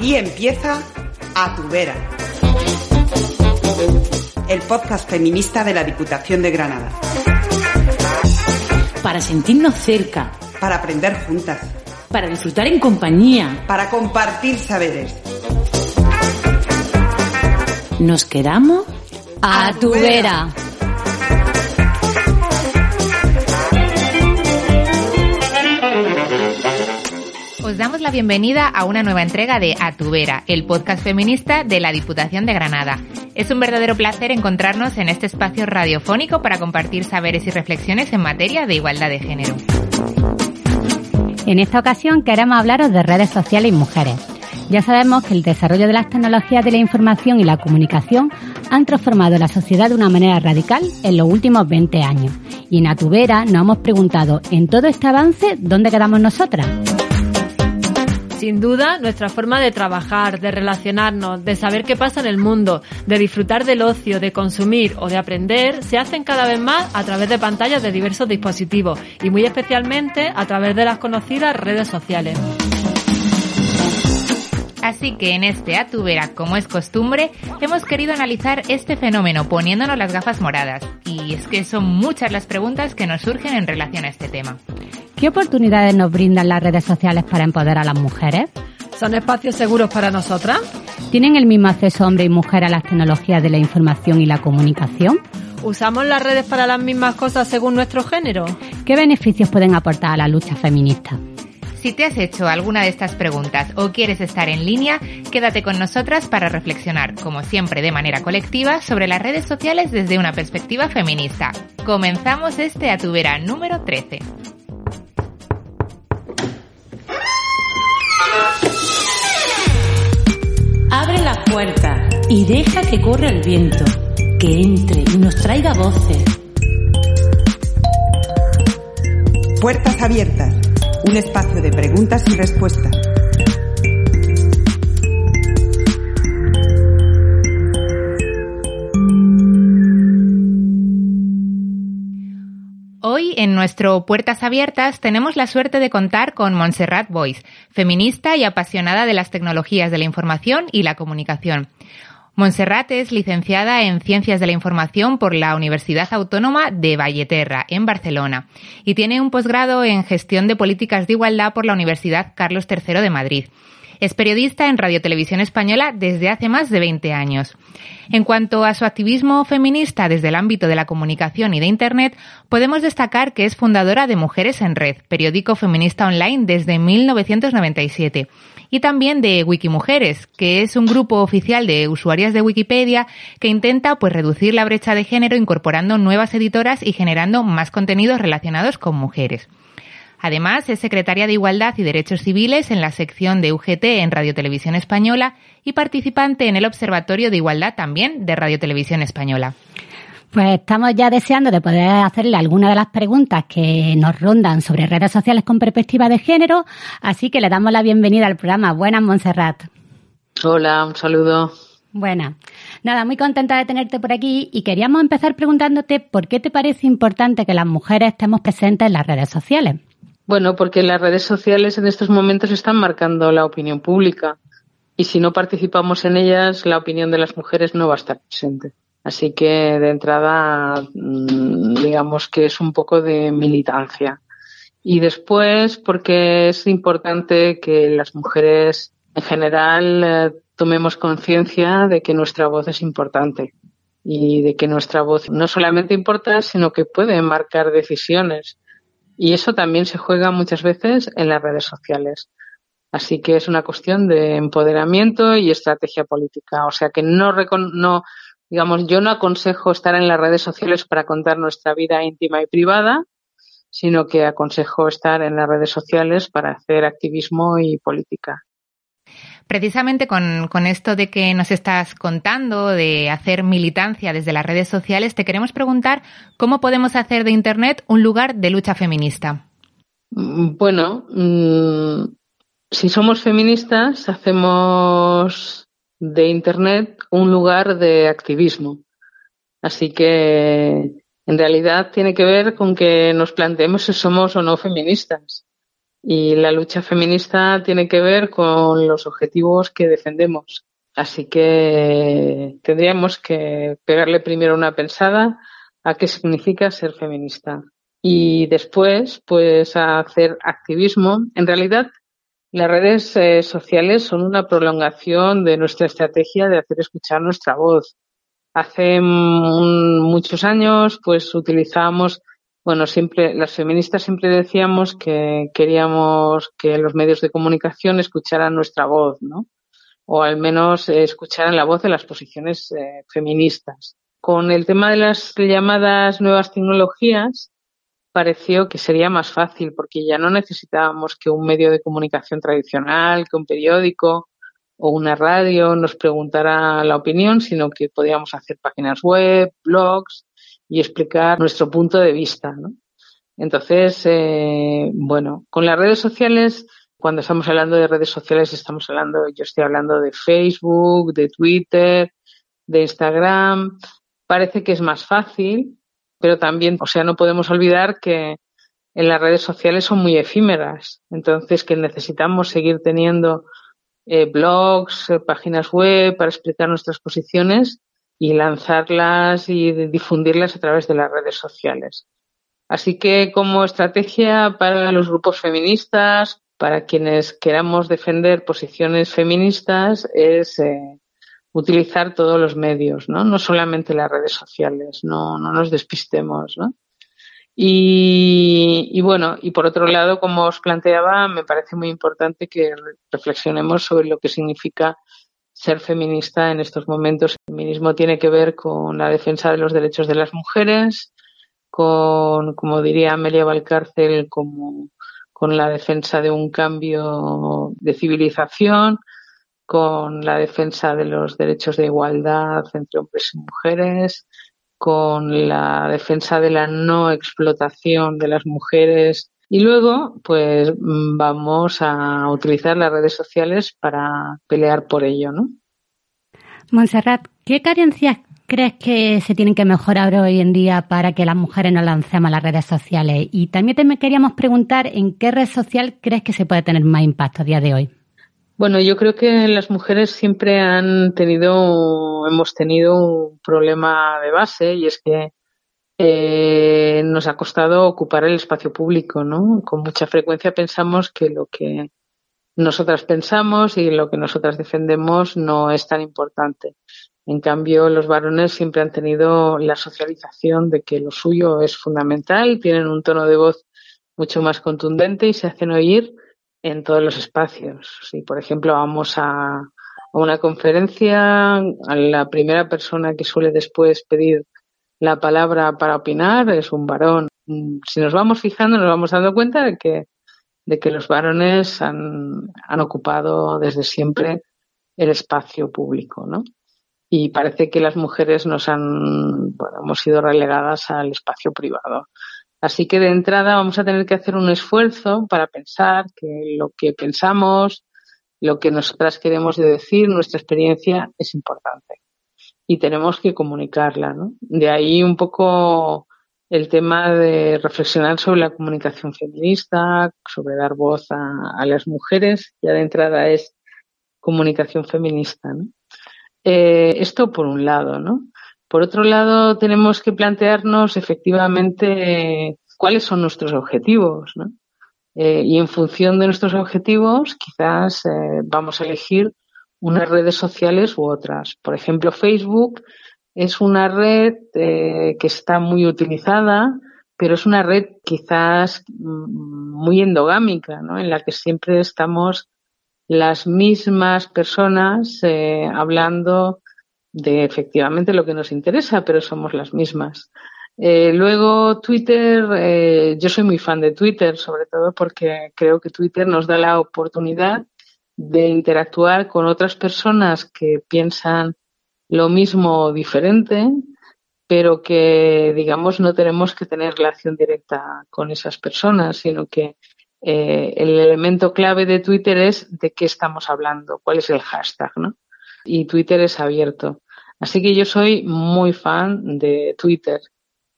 Aquí empieza A tu vera. El podcast feminista de la Diputación de Granada. Para sentirnos cerca. Para aprender juntas. Para disfrutar en compañía. Para compartir saberes. Nos quedamos a, tu vera. Os damos la bienvenida a una nueva entrega de A tu vera, el podcast feminista de la Diputación de Granada. Es un verdadero placer encontrarnos en este espacio radiofónico para compartir saberes y reflexiones en materia de igualdad de género. En esta ocasión queremos hablaros de redes sociales y mujeres. Ya sabemos que el desarrollo de las tecnologías de la información y la comunicación han transformado la sociedad de una manera radical en los últimos 20 años. Y en Atubera nos hemos preguntado, en todo este avance, ¿dónde quedamos nosotras? Sin duda, nuestra forma de trabajar, de relacionarnos, de saber qué pasa en el mundo, de disfrutar del ocio, de consumir o de aprender, se hacen cada vez más a través de pantallas de diversos dispositivos y muy especialmente a través de las conocidas redes sociales. Así que en este Atubera, como es costumbre, hemos querido analizar este fenómeno poniéndonos las gafas moradas. Y es que son muchas las preguntas que nos surgen en relación a este tema. ¿Qué oportunidades nos brindan las redes sociales para empoderar a las mujeres? ¿Son espacios seguros para nosotras? ¿Tienen el mismo acceso hombre y mujer a las tecnologías de la información y la comunicación? ¿Usamos las redes para las mismas cosas según nuestro género? ¿Qué beneficios pueden aportar a la lucha feminista? Si te has hecho alguna de estas preguntas o quieres estar en línea, quédate con nosotras para reflexionar, como siempre de manera colectiva, sobre las redes sociales desde una perspectiva feminista. Comenzamos este Atubera número 13. Abre la puerta y deja que corra el viento, que entre y nos traiga voces. Puertas abiertas un espacio de preguntas y respuestas. En nuestro Puertas Abiertas tenemos la suerte de contar con Montserrat Boyce, feminista y apasionada de las tecnologías de la información y la comunicación. Montserrat es licenciada en Ciencias de la Información por la Universidad Autónoma de Valleterra, en Barcelona, y tiene un posgrado en Gestión de Políticas de Igualdad por la Universidad Carlos III de Madrid. Es periodista en Radio Televisión Española desde hace más de 20 años. En cuanto a su activismo feminista desde el ámbito de la comunicación y de Internet, podemos destacar que es fundadora de Mujeres en Red, periódico feminista online desde 1997 y también de Wikimujeres, que es un grupo oficial de usuarias de Wikipedia que intenta pues reducir la brecha de género incorporando nuevas editoras y generando más contenidos relacionados con mujeres. Además, es secretaria de Igualdad y Derechos Civiles en la sección de UGT en Radio Televisión Española y participante en el Observatorio de Igualdad también de Radio Televisión Española. Pues estamos ya deseando de poder hacerle algunas de las preguntas que nos rondan sobre redes sociales con perspectiva de género, así que le damos la bienvenida al programa. Buenas, Montserrat. Hola, un saludo. Buenas. Nada, muy contenta de tenerte por aquí y queríamos empezar preguntándote por qué te parece importante que las mujeres estemos presentes en las redes sociales. Bueno, porque las redes sociales en estos momentos están marcando la opinión pública y si no participamos en ellas, la opinión de las mujeres no va a estar presente. Así que de entrada, mm, digamos que es un poco de militancia. Y después, porque es importante que las mujeres en general eh, tomemos conciencia de que nuestra voz es importante y de que nuestra voz no solamente importa, sino que puede marcar decisiones. Y eso también se juega muchas veces en las redes sociales. Así que es una cuestión de empoderamiento y estrategia política. O sea que no, no digamos, yo no aconsejo estar en las redes sociales para contar nuestra vida íntima y privada, sino que aconsejo estar en las redes sociales para hacer activismo y política. Precisamente con, esto de que nos estás contando, de hacer militancia desde las redes sociales, te queremos preguntar cómo podemos hacer de Internet un lugar de lucha feminista. Mm, bueno, mmm, si somos feministas, hacemos de Internet un lugar de activismo. Así que en realidad tiene que ver con que nos planteemos si somos o no feministas. Y la lucha feminista tiene que ver con los objetivos que defendemos. Así que tendríamos que pegarle primero una pensada a qué significa ser feminista. Y después, pues, a hacer activismo. En realidad, las redes eh, sociales son una prolongación de nuestra estrategia de hacer escuchar nuestra voz. Hace muchos años, pues, utilizábamos bueno, siempre, las feministas siempre decíamos que queríamos que los medios de comunicación escucharan nuestra voz, ¿no? O al menos escucharan la voz de las posiciones eh, feministas. Con el tema de las llamadas nuevas tecnologías, pareció que sería más fácil porque ya no necesitábamos que un medio de comunicación tradicional, que un periódico o una radio nos preguntara la opinión, sino que podíamos hacer páginas web, blogs, y explicar nuestro punto de vista. ¿no? Entonces, eh, bueno, con las redes sociales, cuando estamos hablando de redes sociales, estamos hablando, yo estoy hablando de Facebook, de Twitter, de Instagram. Parece que es más fácil, pero también, o sea, no podemos olvidar que en las redes sociales son muy efímeras. Entonces, que necesitamos seguir teniendo eh, blogs, eh, páginas web para explicar nuestras posiciones y lanzarlas y difundirlas a través de las redes sociales. Así que como estrategia para los grupos feministas, para quienes queramos defender posiciones feministas, es eh, utilizar todos los medios, ¿no? No solamente las redes sociales, no, no nos despistemos, ¿no? Y, y, bueno, y por otro lado, como os planteaba, me parece muy importante que reflexionemos sobre lo que significa ser feminista en estos momentos. El feminismo tiene que ver con la defensa de los derechos de las mujeres, con, como diría Amelia Valcárcel, con la defensa de un cambio de civilización, con la defensa de los derechos de igualdad entre hombres y mujeres, con la defensa de la no explotación de las mujeres y luego, pues mm, vamos a utilizar las redes sociales para pelear por ello, ¿no? Montserrat, ¿qué carencias crees que se tienen que mejorar hoy en día para que las mujeres nos lancemos a las redes sociales? Y también te queríamos preguntar en qué red social crees que se puede tener más impacto a día de hoy. Bueno, yo creo que las mujeres siempre han tenido, hemos tenido un problema de base y es que eh, nos ha costado ocupar el espacio público, ¿no? Con mucha frecuencia pensamos que lo que nosotras pensamos y lo que nosotras defendemos no es tan importante. En cambio, los varones siempre han tenido la socialización de que lo suyo es fundamental, tienen un tono de voz mucho más contundente y se hacen oír en todos los espacios. Si, por ejemplo, vamos a, una conferencia, a la primera persona que suele después pedir la palabra para opinar es un varón. Si nos vamos fijando, nos vamos dando cuenta de que, de que los varones han, han ocupado desde siempre el espacio público, ¿no? Y parece que las mujeres nos han, bueno, hemos sido relegadas al espacio privado. Así que de entrada vamos a tener que hacer un esfuerzo para pensar que lo que pensamos, lo que nosotras queremos decir, nuestra experiencia es importante y tenemos que comunicarla. ¿no? De ahí un poco el tema de reflexionar sobre la comunicación feminista, sobre dar voz a, las mujeres, ya de entrada es comunicación feminista. ¿no? Eh, esto por un lado, ¿no? Por otro lado, tenemos que plantearnos efectivamente cuáles son nuestros objetivos, ¿no? Eh, y en función de nuestros objetivos, quizás eh, vamos a elegir unas redes sociales u otras. Por ejemplo, Facebook es una red eh, que está muy utilizada, pero es una red quizás mm, muy endogámica, ¿no? En la que siempre estamos las mismas personas eh, hablando de efectivamente lo que nos interesa, pero somos las mismas. Eh, luego Twitter, yo soy muy fan de Twitter, sobre todo porque creo que Twitter nos da la oportunidad de interactuar con otras personas que piensan lo mismo o diferente, pero que, digamos, no tenemos que tener relación directa con esas personas, sino que eh, el elemento clave de Twitter es de qué estamos hablando, cuál es el hashtag, ¿no? Y Twitter es abierto. Así que yo soy muy fan de Twitter.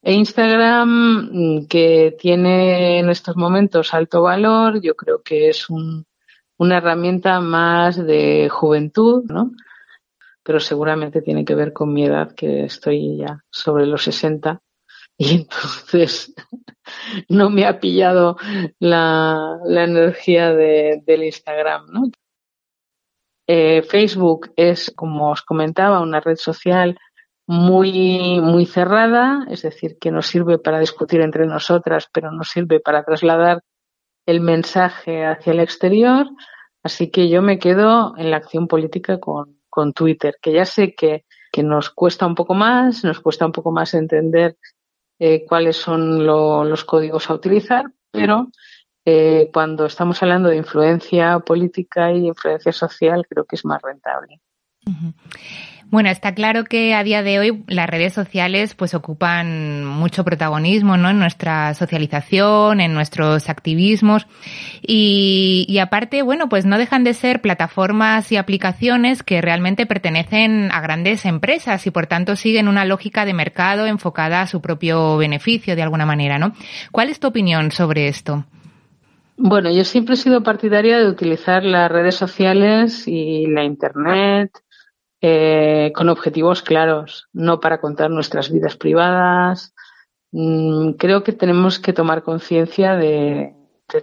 E Instagram, mm, que tiene en estos momentos alto valor, yo creo que es una herramienta más de juventud, ¿no? pero seguramente tiene que ver con mi edad, que estoy ya sobre los 60 y entonces no me ha pillado la, energía de, del Instagram, ¿no? Eh, Facebook es, como os comentaba, una red social muy, muy cerrada, es decir, que nos sirve para discutir entre nosotras, pero no sirve para trasladar el mensaje hacia el exterior. Así que yo me quedo en la acción política con, con Twitter, que ya sé que, que nos cuesta un poco más, nos cuesta un poco más entender eh, cuáles son los códigos a utilizar, pero eh, cuando estamos hablando de influencia política y influencia social, creo que es más rentable. Bueno, está claro que a día de hoy las redes sociales pues ocupan mucho protagonismo ¿no? en nuestra socialización, en nuestros activismos y, y, aparte, bueno, pues no dejan de ser plataformas y aplicaciones que realmente pertenecen a grandes empresas y por tanto siguen una lógica de mercado enfocada a su propio beneficio de alguna manera, ¿no? ¿Cuál es tu opinión sobre esto? Bueno, yo siempre he sido partidaria de utilizar las redes sociales y la Internet eh, con objetivos claros, no para contar nuestras vidas privadas. Mm, creo que tenemos que tomar conciencia de,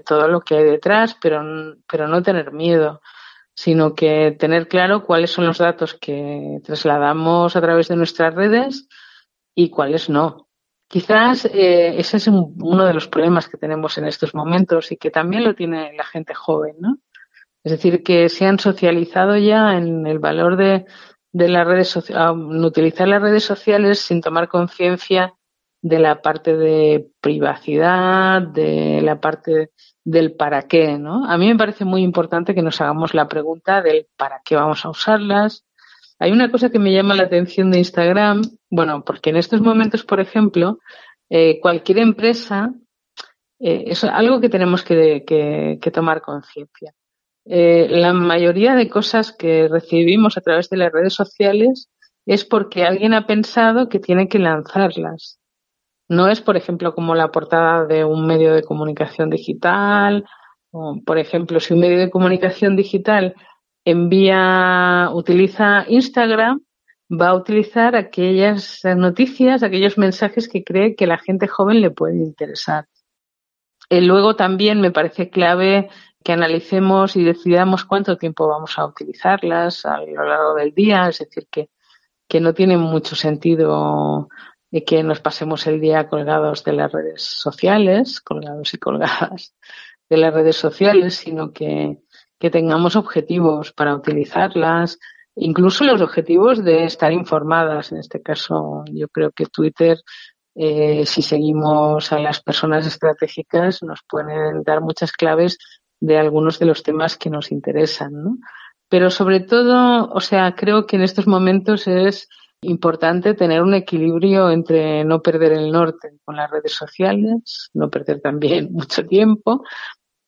todo lo que hay detrás, pero, pero no tener miedo, sino que tener claro cuáles son los datos que trasladamos a través de nuestras redes y cuáles no. Quizás eh, ese es uno de los problemas que tenemos en estos momentos y que también lo tiene la gente joven, ¿no? Es decir, que se han socializado ya en el valor de, de las redes sociales, utilizar las redes sociales sin tomar conciencia de la parte de privacidad, de la parte del para qué, ¿no? A mí me parece muy importante que nos hagamos la pregunta del para qué vamos a usarlas. Hay una cosa que me llama la atención de Instagram, bueno, porque en estos momentos, por ejemplo, eh, cualquier empresa, eh, es algo que tenemos que, que tomar conciencia. Eh, la mayoría de cosas que recibimos a través de las redes sociales es porque alguien ha pensado que tiene que lanzarlas. No es, por ejemplo, como la portada de un medio de comunicación digital. O, por ejemplo, si un medio de comunicación digital envía, utiliza Instagram, va a utilizar aquellas noticias, aquellos mensajes que cree que la gente joven le puede interesar. Eh, luego también me parece clave que analicemos y decidamos cuánto tiempo vamos a utilizarlas a lo largo del día, es decir, que, que no tiene mucho sentido que nos pasemos el día colgados de las redes sociales, colgados y colgadas de las redes sociales, sino que, que tengamos objetivos para utilizarlas, incluso los objetivos de estar informadas. En este caso, yo creo que Twitter, eh, si seguimos a las personas estratégicas, nos pueden dar muchas claves de algunos de los temas que nos interesan, ¿no? Pero sobre todo, o sea, creo que en estos momentos es importante tener un equilibrio entre no perder el norte con las redes sociales, no perder también mucho tiempo,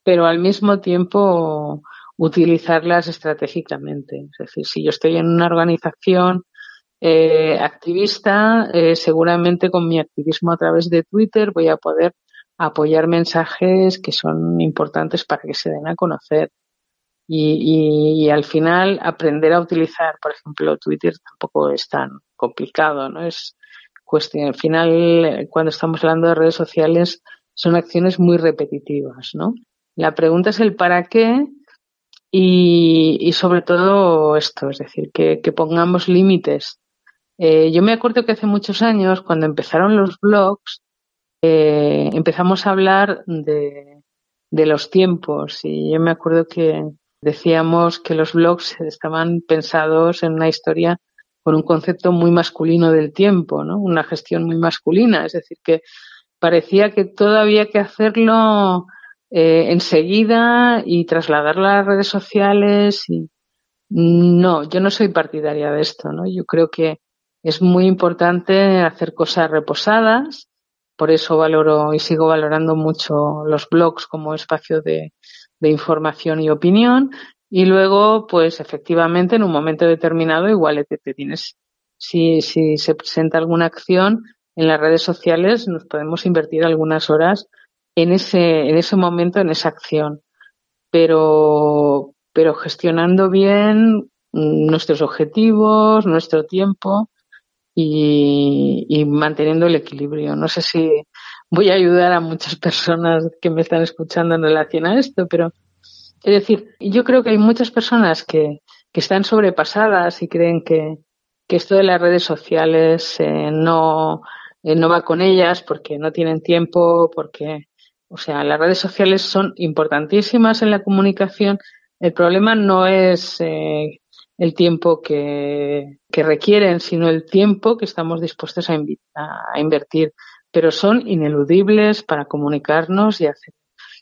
pero al mismo tiempo utilizarlas estratégicamente. Es decir, si yo estoy en una organización eh, activista, eh, seguramente con mi activismo a través de Twitter voy a poder apoyar mensajes que son importantes para que se den a conocer. Y, al final aprender a utilizar, por ejemplo, Twitter tampoco es tan complicado, ¿no? Es cuestión, al final, cuando estamos hablando de redes sociales, son acciones muy repetitivas, ¿no? La pregunta es el para qué y, y sobre todo esto, es decir, que, que pongamos límites. Eh, yo me acuerdo que hace muchos años, cuando empezaron los blogs, eh, empezamos a hablar de, los tiempos y yo me acuerdo que decíamos que los blogs estaban pensados en una historia con un concepto muy masculino del tiempo, ¿no? Una gestión muy masculina, es decir, que parecía que todo había que hacerlo eh, enseguida y trasladarlo a las redes sociales y no, yo no soy partidaria de esto, ¿no? Yo creo que es muy importante hacer cosas reposadas, por eso valoro y sigo valorando mucho los blogs como espacio de, información y opinión y luego, pues efectivamente, en un momento determinado, igual te, tienes, si, si se presenta alguna acción en las redes sociales, nos podemos invertir algunas horas en ese, en ese momento, en esa acción. Pero, pero gestionando bien nuestros objetivos, nuestro tiempo y, y manteniendo el equilibrio. No sé si voy a ayudar a muchas personas que me están escuchando en relación a esto, pero es decir, yo creo que hay muchas personas que, que están sobrepasadas y creen que, que esto de las redes sociales eh, no, eh, no va con ellas porque no tienen tiempo, porque, o sea, las redes sociales son importantísimas en la comunicación. El problema no es eh, el tiempo que, requieren, sino el tiempo que estamos dispuestos a, a invertir. Pero son ineludibles para comunicarnos y hacer,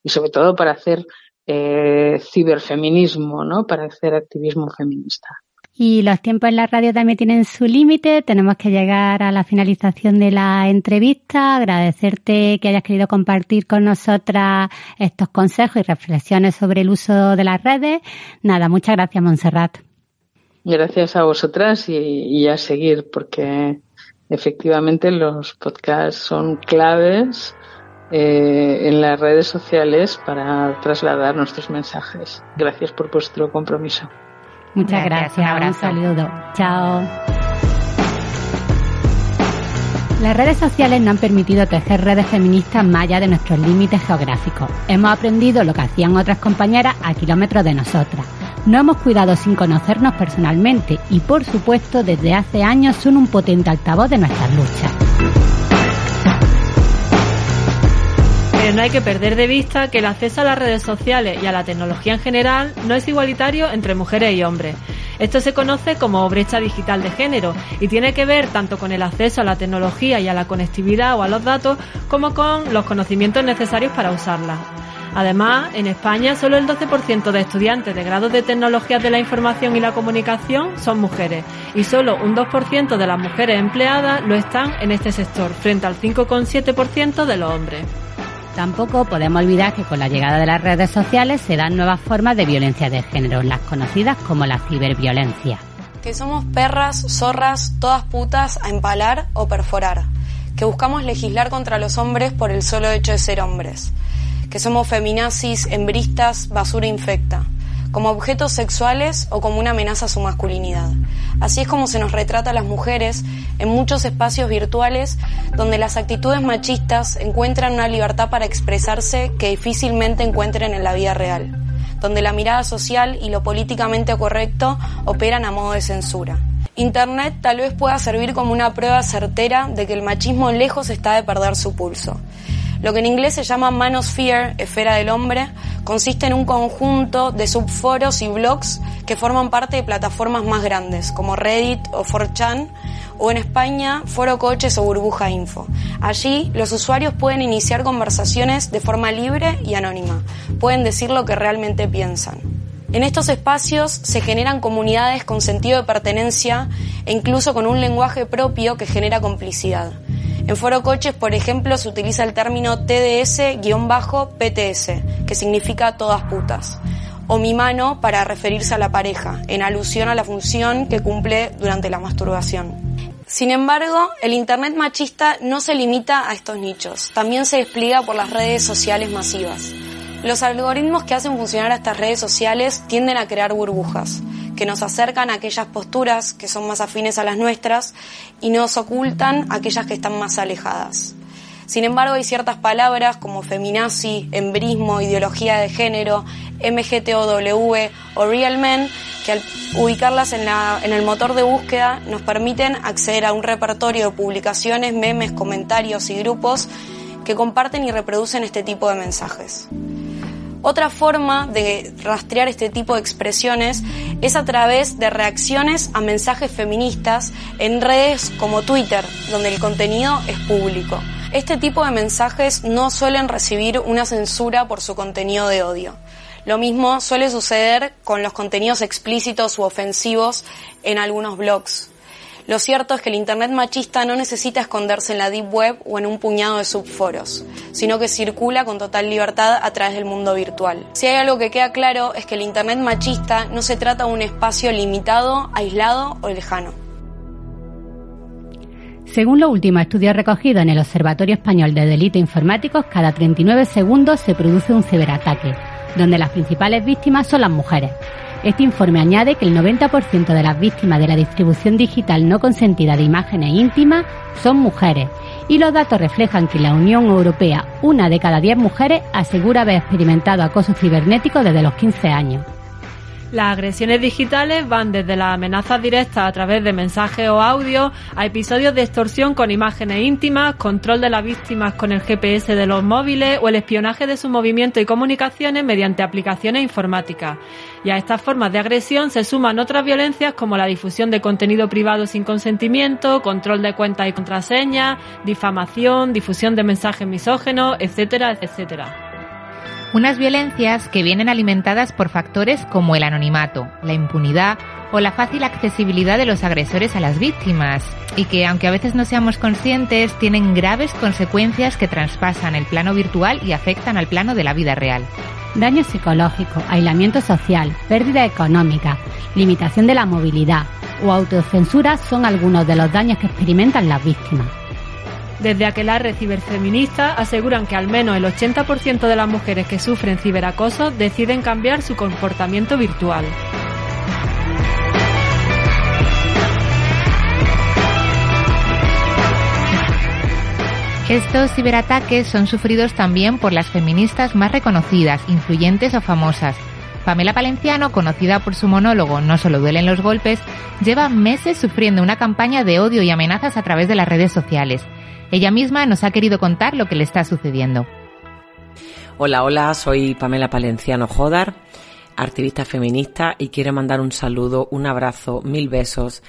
y sobre todo para hacer eh, ciberfeminismo, ¿no? Para hacer activismo feminista. Y los tiempos en la radio también tienen su límite. Tenemos que llegar a la finalización de la entrevista. Agradecerte que hayas querido compartir con nosotras estos consejos y reflexiones sobre el uso de las redes. Nada, muchas gracias, Montserrat. Gracias a vosotras y, y a seguir, porque efectivamente los podcasts son claves eh, en las redes sociales para trasladar nuestros mensajes. Gracias por vuestro compromiso. Muchas gracias. Un, un saludo. Chao. Las redes sociales nos han permitido tejer redes feministas más allá de nuestros límites geográficos. Hemos aprendido lo que hacían otras compañeras a kilómetros de nosotras. No hemos cuidado sin conocernos personalmente y, por supuesto, desde hace años son un potente altavoz de nuestras luchas. no hay que perder de vista que el acceso a las redes sociales y a la tecnología en general no es igualitario entre mujeres y hombres. Esto se conoce como brecha digital de género y tiene que ver tanto con el acceso a la tecnología y a la conectividad o a los datos como con los conocimientos necesarios para usarla. Además, en España solo el 12% de estudiantes de grados de tecnologías de la información y la comunicación son mujeres y solo un 2% de las mujeres empleadas lo están en este sector, frente al 5,7% de los hombres. Tampoco podemos olvidar que con la llegada de las redes sociales se dan nuevas formas de violencia de género, las conocidas como la ciberviolencia. Que somos perras, zorras, todas putas a empalar o perforar. Que buscamos legislar contra los hombres por el solo hecho de ser hombres. Que somos feminazis, hembristas, basura infecta como objetos sexuales o como una amenaza a su masculinidad. Así es como se nos retrata a las mujeres en muchos espacios virtuales donde las actitudes machistas encuentran una libertad para expresarse que difícilmente encuentren en la vida real, donde la mirada social y lo políticamente correcto operan a modo de censura. Internet tal vez pueda servir como una prueba certera de que el machismo lejos está de perder su pulso lo que en inglés se llama Manosphere, esfera del hombre, consiste en un conjunto de subforos y blogs que forman parte de plataformas más grandes, como Reddit o 4chan, o en España, Foro Coches o Burbuja Info. Allí, los usuarios pueden iniciar conversaciones de forma libre y anónima. Pueden decir lo que realmente piensan. En estos espacios se generan comunidades con sentido de pertenencia e incluso con un lenguaje propio que genera complicidad. En Foro Coches, por ejemplo, se utiliza el término TDS-PTS, que significa todas putas, o mi mano para referirse a la pareja, en alusión a la función que cumple durante la masturbación. Sin embargo, el Internet machista no se limita a estos nichos, también se despliega por las redes sociales masivas. Los algoritmos que hacen funcionar a estas redes sociales tienden a crear burbujas, que nos acercan a aquellas posturas que son más afines a las nuestras y nos ocultan aquellas que están más alejadas. Sin embargo, hay ciertas palabras como feminazi, embrismo, ideología de género, MGTOW o Real Men que al ubicarlas en, en el motor de búsqueda nos permiten acceder a un repertorio de publicaciones, memes, comentarios y grupos que comparten y reproducen este tipo de mensajes. Otra forma de rastrear este tipo de expresiones es a través de reacciones a mensajes feministas en redes como Twitter, donde el contenido es público. Este tipo de mensajes no suelen recibir una censura por su contenido de odio. Lo mismo suele suceder con los contenidos explícitos u ofensivos en algunos blogs. Lo cierto es que el Internet machista no necesita esconderse en la Deep Web o en un puñado de subforos, sino que circula con total libertad a través del mundo virtual. Si hay algo que queda claro es que el Internet machista no se trata de un espacio limitado, aislado o lejano. Según los últimos estudios recogidos en el Observatorio Español de Delitos Informáticos, cada 39 segundos se produce un ciberataque, donde las principales víctimas son las mujeres. Este informe añade que el 90% de las víctimas de la distribución digital no consentida de imágenes íntimas son mujeres y los datos reflejan que en la Unión Europea una de cada diez mujeres asegura haber experimentado acoso cibernético desde los 15 años. Las agresiones digitales van desde las amenazas directas a través de mensajes o audio a episodios de extorsión con imágenes íntimas, control de las víctimas con el GPS de los móviles o el espionaje de sus movimientos y comunicaciones mediante aplicaciones informáticas. Y a estas formas de agresión se suman otras violencias como la difusión de contenido privado sin consentimiento, control de cuentas y contraseñas, difamación, difusión de mensajes misógenos, etcétera, etcétera. Unas violencias que vienen alimentadas por factores como el anonimato, la impunidad o la fácil accesibilidad de los agresores a las víctimas, y que, aunque a veces no seamos conscientes, tienen graves consecuencias que traspasan el plano virtual y afectan al plano de la vida real. Daño psicológico, aislamiento social, pérdida económica, limitación de la movilidad o autocensura son algunos de los daños que experimentan las víctimas. Desde Aquelarre Ciberfeminista aseguran que al menos el 80% de las mujeres que sufren ciberacoso deciden cambiar su comportamiento virtual. Estos ciberataques son sufridos también por las feministas más reconocidas, influyentes o famosas. Pamela Palenciano, conocida por su monólogo No solo duelen los golpes, lleva meses sufriendo una campaña de odio y amenazas a través de las redes sociales. Ella misma nos ha querido contar lo que le está sucediendo. Hola, hola, soy Pamela Palenciano Jodar, activista feminista y quiero mandar un saludo, un abrazo, mil besos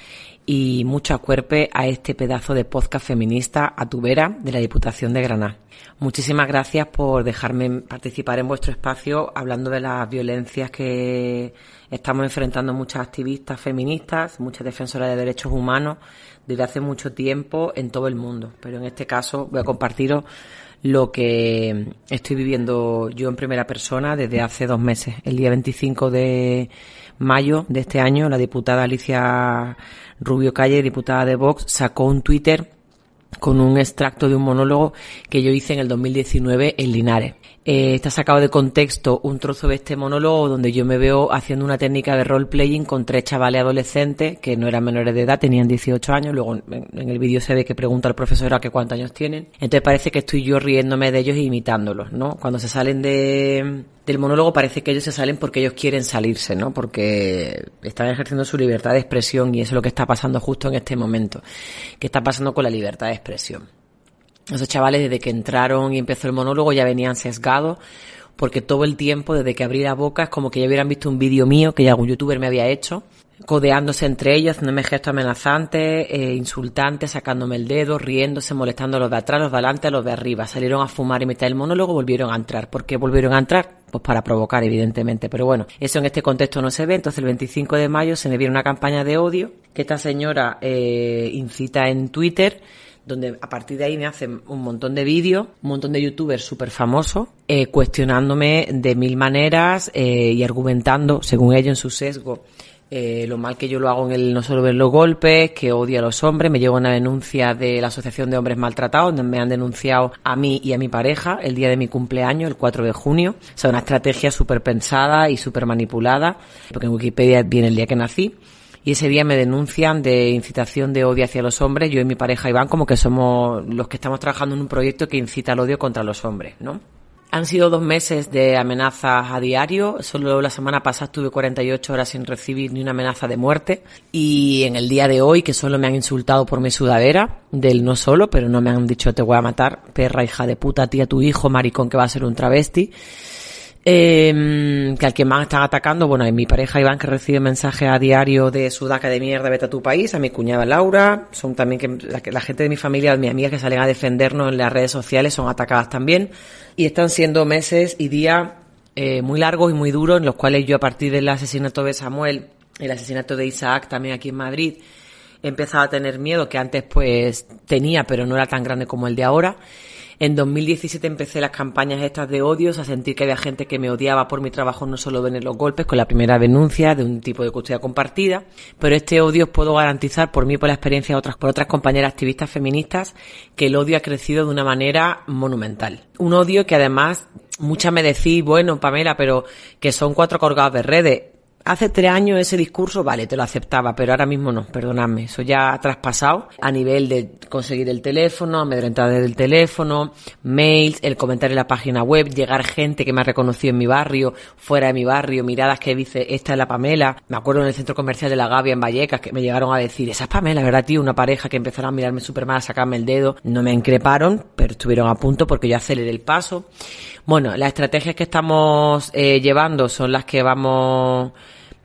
y mucho acuerpe a este pedazo de podcast feminista a tu vera de la Diputación de Granada. Muchísimas gracias por dejarme participar en vuestro espacio hablando de las violencias que estamos enfrentando muchas activistas feministas, muchas defensoras de derechos humanos desde hace mucho tiempo en todo el mundo. Pero en este caso voy a compartiros lo que estoy viviendo yo en primera persona desde hace dos meses. El día 25 de mayo de este año, la diputada Alicia Rubio Calle, diputada de Vox, sacó un Twitter con un extracto de un monólogo que yo hice en el 2019 en Linares. Eh, está sacado de contexto un trozo de este monólogo donde yo me veo haciendo una técnica de role-playing con tres chavales adolescentes que no eran menores de edad, tenían 18 años. Luego en, el vídeo se ve que pregunta al profesor a qué cuántos años tienen. Entonces parece que estoy yo riéndome de ellos e imitándolos, ¿no? Cuando se salen de, del monólogo parece que ellos se salen porque ellos quieren salirse, ¿no? Porque están ejerciendo su libertad de expresión y eso es lo que está pasando justo en este momento. ¿Qué está pasando con la libertad de expresión? Esos chavales desde que entraron y empezó el monólogo ya venían sesgados porque todo el tiempo desde que abrí la boca es como que ya hubieran visto un vídeo mío que ya algún youtuber me había hecho codeándose entre ellos, haciéndome gestos amenazantes, eh, insultantes, sacándome el dedo, riéndose, molestando a los de atrás, los de adelante, los de arriba. Salieron a fumar y mitad del monólogo, volvieron a entrar. ¿Por qué volvieron a entrar? Pues para provocar, evidentemente. Pero bueno, eso en este contexto no se ve. Entonces el 25 de mayo se me viene una campaña de odio que esta señora eh, incita en Twitter donde a partir de ahí me hacen un montón de vídeos, un montón de youtubers súper famosos, eh, cuestionándome de mil maneras eh, y argumentando, según ellos, en su sesgo, eh, lo mal que yo lo hago en el no solo ver los golpes, que odio a los hombres. Me llevo una denuncia de la Asociación de Hombres Maltratados, donde me han denunciado a mí y a mi pareja el día de mi cumpleaños, el 4 de junio. O sea, una estrategia súper pensada y súper manipulada, porque en Wikipedia viene el día que nací y ese día me denuncian de incitación de odio hacia los hombres. Yo y mi pareja Iván como que somos los que estamos trabajando en un proyecto que incita al odio contra los hombres, ¿no? Han sido dos meses de amenazas a diario. Solo la semana pasada estuve 48 horas sin recibir ni una amenaza de muerte. Y en el día de hoy, que solo me han insultado por mi sudadera, del no solo, pero no me han dicho te voy a matar, perra, hija de puta, tía, tu hijo, maricón que va a ser un travesti. Eh, que al que más están atacando, bueno, es mi pareja Iván que recibe mensajes a diario de sudaca de mierda, vete a tu país, a mi cuñada Laura, son también que la, la gente de mi familia, mis amigas que salen a defendernos en las redes sociales son atacadas también. Y están siendo meses y días eh, muy largos y muy duros en los cuales yo a partir del asesinato de Samuel, el asesinato de Isaac también aquí en Madrid, he empezado a tener miedo que antes pues tenía pero no era tan grande como el de ahora en 2017 empecé las campañas estas de odios, a sentir que había gente que me odiaba por mi trabajo, no solo en los golpes, con la primera denuncia de un tipo de custodia compartida, pero este odio os puedo garantizar por mí, por la experiencia de otras, por otras compañeras activistas feministas, que el odio ha crecido de una manera monumental. Un odio que además, muchas me decís, bueno, Pamela, pero que son cuatro colgados de redes Hace tres años ese discurso, vale, te lo aceptaba, pero ahora mismo no, perdonadme. Eso ya ha traspasado a nivel de conseguir el teléfono, amedrentar desde el teléfono, mails, el comentario en la página web, llegar gente que me ha reconocido en mi barrio, fuera de mi barrio, miradas que dice, esta es la Pamela. Me acuerdo en el centro comercial de la Gavia en Vallecas que me llegaron a decir, esa es Pamela, ¿verdad, tío? Una pareja que empezaron a mirarme súper mal, a sacarme el dedo. No me increparon, pero estuvieron a punto porque yo aceleré el paso. Bueno, las estrategias que estamos eh, llevando son las que vamos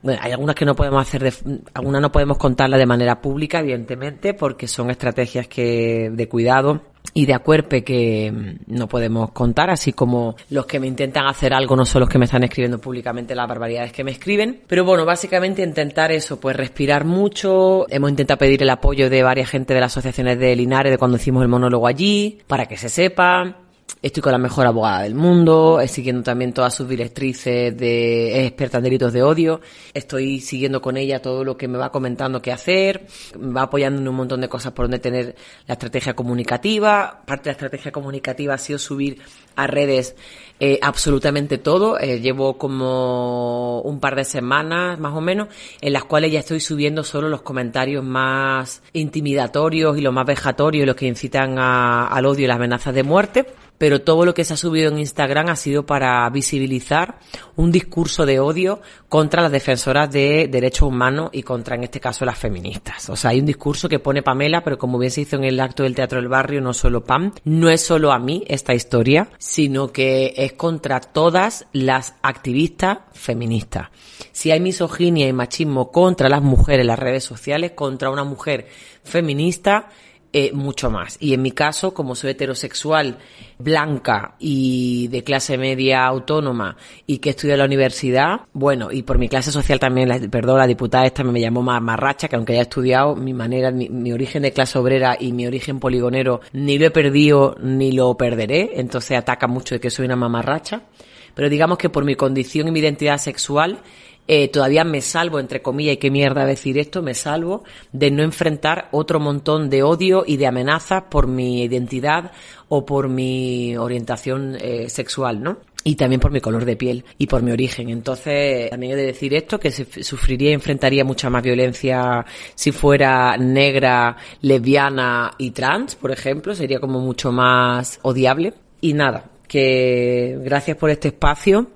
bueno, hay algunas que no podemos hacer, de, algunas no podemos contarlas de manera pública, evidentemente, porque son estrategias que de cuidado y de acuerpe que mm, no podemos contar, así como los que me intentan hacer algo no son los que me están escribiendo públicamente las barbaridades que me escriben. Pero bueno, básicamente intentar eso, pues respirar mucho. Hemos intentado pedir el apoyo de varias gente de las asociaciones de Linares de cuando hicimos el monólogo allí, para que se sepa Estoy con la mejor abogada del mundo, siguiendo también todas sus directrices de experta en delitos de odio. Estoy siguiendo con ella todo lo que me va comentando qué hacer, me va apoyando en un montón de cosas por donde tener la estrategia comunicativa. Parte de la estrategia comunicativa ha sido subir a redes eh, absolutamente todo. Eh, llevo como un par de semanas más o menos en las cuales ya estoy subiendo solo los comentarios más intimidatorios y los más vejatorios, los que incitan al odio y las amenazas de muerte pero todo lo que se ha subido en Instagram ha sido para visibilizar un discurso de odio contra las defensoras de derechos humanos y contra, en este caso, las feministas. O sea, hay un discurso que pone Pamela, pero como bien se hizo en el acto del Teatro del Barrio, no solo Pam, no es solo a mí esta historia, sino que es contra todas las activistas feministas. Si hay misoginia y machismo contra las mujeres en las redes sociales, contra una mujer feminista, eh, mucho más. Y en mi caso, como soy heterosexual, blanca y de clase media autónoma y que estudio en la universidad, bueno, y por mi clase social también, la, perdón, la diputada esta me llamó marracha, que aunque haya estudiado, mi manera, mi, mi origen de clase obrera y mi origen poligonero ni lo he perdido ni lo perderé, entonces ataca mucho de que soy una mamarracha. Pero digamos que por mi condición y mi identidad sexual, eh, todavía me salvo, entre comillas, y qué mierda decir esto, me salvo de no enfrentar otro montón de odio y de amenazas por mi identidad o por mi orientación eh, sexual, ¿no? y también por mi color de piel y por mi origen. Entonces, también he de decir esto, que sufriría y enfrentaría mucha más violencia si fuera negra, lesbiana y trans, por ejemplo, sería como mucho más odiable. Y nada, que gracias por este espacio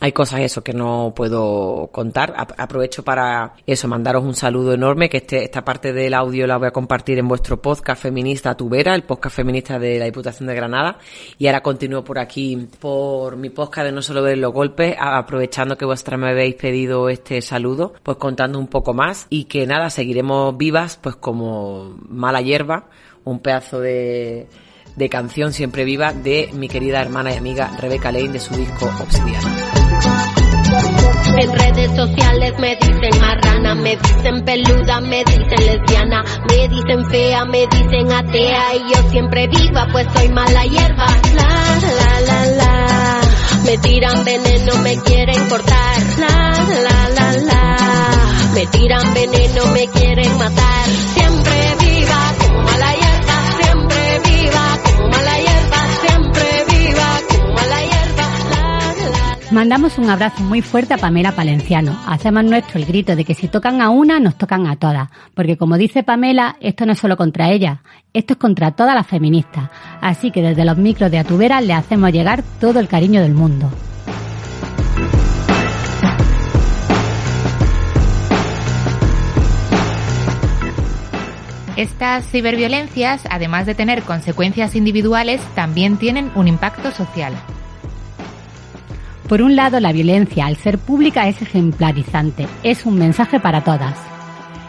hay cosas eso que no puedo contar. Aprovecho para eso, mandaros un saludo enorme, que este, esta parte del audio la voy a compartir en vuestro podcast feminista Tubera, el podcast feminista de la Diputación de Granada. Y ahora continúo por aquí, por mi podcast de No Solo Ver los Golpes, aprovechando que vuestra me habéis pedido este saludo, pues contando un poco más y que nada, seguiremos vivas, pues como mala hierba, un pedazo de de canción siempre viva de mi querida hermana y amiga Rebeca Lane de su disco Obsidiana. En redes sociales me dicen marrana, me dicen peluda, me dicen lesbiana, me dicen fea, me dicen atea y yo siempre viva pues soy mala hierba. La la la la, me tiran veneno, me quieren cortar. La la la la, me tiran veneno, me quieren matar. Mandamos un abrazo muy fuerte a Pamela Palenciano. Hacemos nuestro el grito de que si tocan a una, nos tocan a todas. Porque como dice Pamela, esto no es solo contra ella, esto es contra todas las feministas. Así que desde los micros de Atubera le hacemos llegar todo el cariño del mundo. Estas ciberviolencias, además de tener consecuencias individuales, también tienen un impacto social. Por un lado, la violencia al ser pública es ejemplarizante, es un mensaje para todas.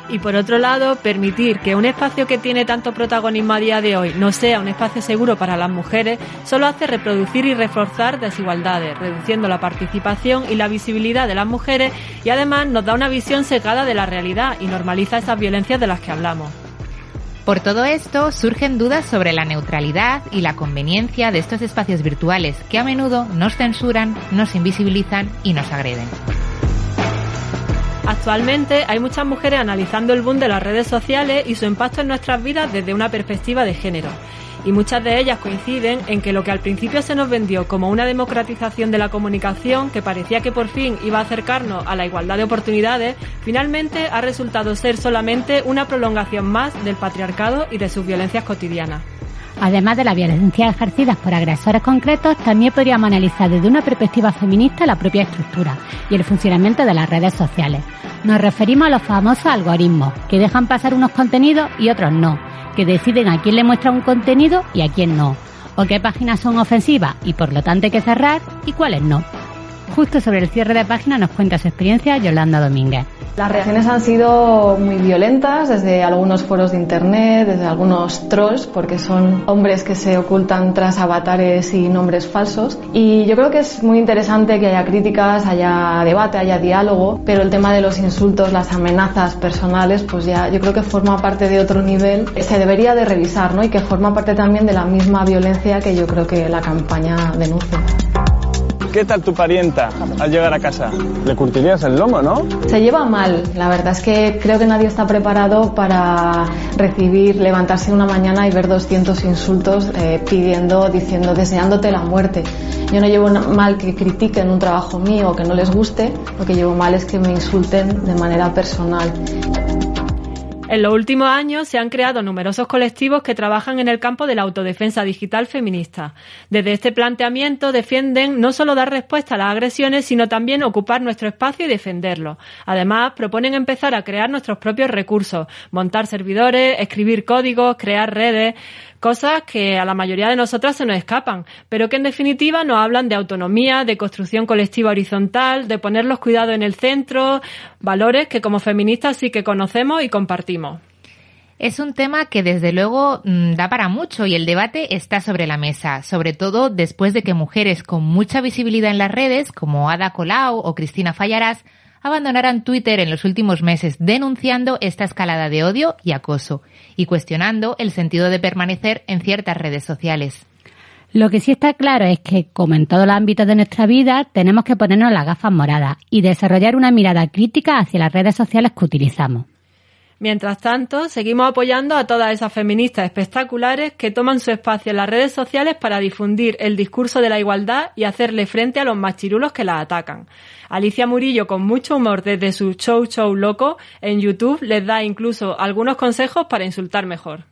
Y por otro lado, permitir que un espacio que tiene tanto protagonismo a día de hoy no sea un espacio seguro para las mujeres solo hace reproducir y reforzar desigualdades, reduciendo la participación y la visibilidad de las mujeres y además nos da una visión secada de la realidad y normaliza esas violencias de las que hablamos. Por todo esto surgen dudas sobre la neutralidad y la conveniencia de estos espacios virtuales que a menudo nos censuran, nos invisibilizan y nos agreden. Actualmente hay muchas mujeres analizando el boom de las redes sociales y su impacto en nuestras vidas desde una perspectiva de género. Y muchas de ellas coinciden en que lo que al principio se nos vendió como una democratización de la comunicación, que parecía que por fin iba a acercarnos a la igualdad de oportunidades, finalmente ha resultado ser solamente una prolongación más del patriarcado y de sus violencias cotidianas. Además de las violencias ejercidas por agresores concretos, también podríamos analizar desde una perspectiva feminista la propia estructura y el funcionamiento de las redes sociales. Nos referimos a los famosos algoritmos, que dejan pasar unos contenidos y otros no, que deciden a quién le muestra un contenido y a quién no, o qué páginas son ofensivas y por lo tanto hay que cerrar y cuáles no. Justo sobre el cierre de página nos cuenta su experiencia Yolanda Domínguez. Las reacciones han sido muy violentas desde algunos foros de internet, desde algunos trolls, porque son hombres que se ocultan tras avatares y nombres falsos. Y yo creo que es muy interesante que haya críticas, haya debate, haya diálogo, pero el tema de los insultos, las amenazas personales, pues ya yo creo que forma parte de otro nivel. Se debería de revisar, ¿no? Y que forma parte también de la misma violencia que yo creo que la campaña denuncia. ¿Qué tal tu parienta al llegar a casa? Le curtirías el lomo, ¿no? Se lleva mal. La verdad es que creo que nadie está preparado para recibir, levantarse una mañana y ver 200 insultos eh, pidiendo, diciendo, deseándote la muerte. Yo no llevo mal que critiquen un trabajo mío que no les guste. Lo que llevo mal es que me insulten de manera personal. En los últimos años se han creado numerosos colectivos que trabajan en el campo de la autodefensa digital feminista. Desde este planteamiento defienden no solo dar respuesta a las agresiones, sino también ocupar nuestro espacio y defenderlo. Además, proponen empezar a crear nuestros propios recursos, montar servidores, escribir códigos, crear redes cosas que a la mayoría de nosotras se nos escapan, pero que en definitiva nos hablan de autonomía, de construcción colectiva horizontal, de poner los cuidados en el centro, valores que como feministas sí que conocemos y compartimos. Es un tema que desde luego mm, da para mucho y el debate está sobre la mesa, sobre todo después de que mujeres con mucha visibilidad en las redes, como Ada Colau o Cristina Fallarás, abandonaran Twitter en los últimos meses denunciando esta escalada de odio y acoso y cuestionando el sentido de permanecer en ciertas redes sociales. Lo que sí está claro es que, como en todos los ámbitos de nuestra vida, tenemos que ponernos las gafas moradas y desarrollar una mirada crítica hacia las redes sociales que utilizamos. Mientras tanto, seguimos apoyando a todas esas feministas espectaculares que toman su espacio en las redes sociales para difundir el discurso de la igualdad y hacerle frente a los machirulos que las atacan. Alicia Murillo, con mucho humor desde su show show loco en YouTube, les da incluso algunos consejos para insultar mejor.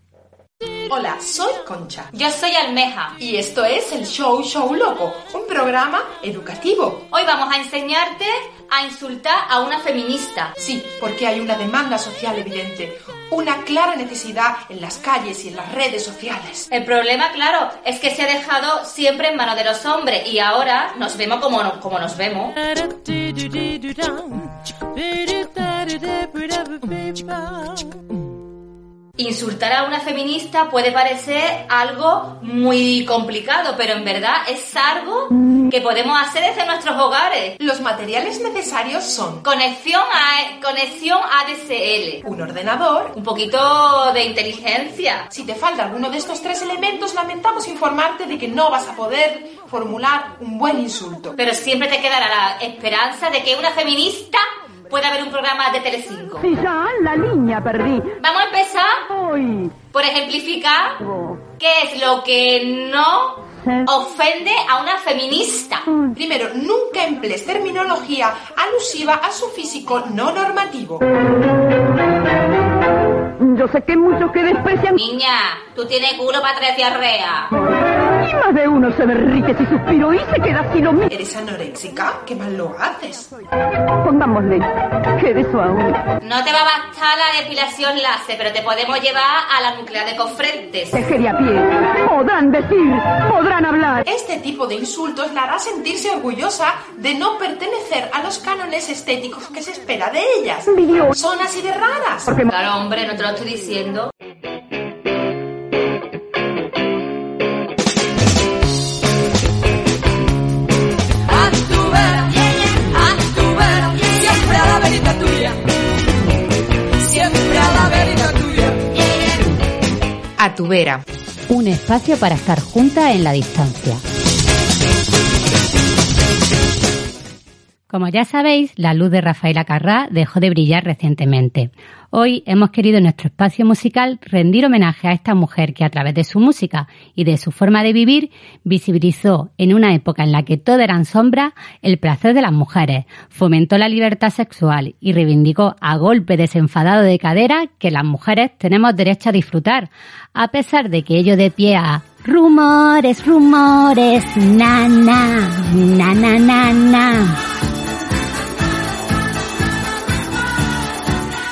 Hola, soy Concha. Yo soy Almeja. Y esto es el Show Show Loco, un programa educativo. Hoy vamos a enseñarte a insultar a una feminista. Sí, porque hay una demanda social evidente, una clara necesidad en las calles y en las redes sociales. El problema, claro, es que se ha dejado siempre en manos de los hombres y ahora nos vemos como, como nos vemos. Insultar a una feminista puede parecer algo muy complicado, pero en verdad es algo que podemos hacer desde nuestros hogares. Los materiales necesarios son conexión a conexión ADSL, un ordenador, un poquito de inteligencia. Si te falta alguno de estos tres elementos, lamentamos informarte de que no vas a poder formular un buen insulto. Pero siempre te quedará la esperanza de que una feminista puede haber un programa de Telecinco. Sí, ya, la línea perdí. Vamos a empezar Hoy. por ejemplificar qué es lo que no ofende a una feminista. Primero, nunca emplees terminología alusiva a su físico no normativo. Yo sé que muchos que desprecian... Niña, tú tienes culo para tres diarrea. Más de uno se derrite si suspiro y se queda así lo mismo. ¿Eres anoréxica? ¿Qué mal lo haces? Pongámosle que de eso aún. No te va a bastar la depilación láser, pero te podemos llevar a la nuclear de Cofrentes. Tejer a pie. Podrán decir, podrán hablar. Este tipo de insultos la hará sentirse orgullosa de no pertenecer a los cánones estéticos que se espera de ellas. Son así de raras. Claro, hombre, no te lo estoy diciendo. A tu vera, a tu vera, siempre a la verita tuya. Siempre a la verita tuya. A tu vera. Un espacio para estar juntas en la distancia. Como ya sabéis, la luz de Rafaela Carrá dejó de brillar recientemente. Hoy hemos querido en nuestro espacio musical rendir homenaje a esta mujer que a través de su música y de su forma de vivir visibilizó en una época en la que todo eran sombras el placer de las mujeres, fomentó la libertad sexual y reivindicó a golpe desenfadado de cadera que las mujeres tenemos derecho a disfrutar, a pesar de que ello de pie a rumores, rumores, na na, na na na na.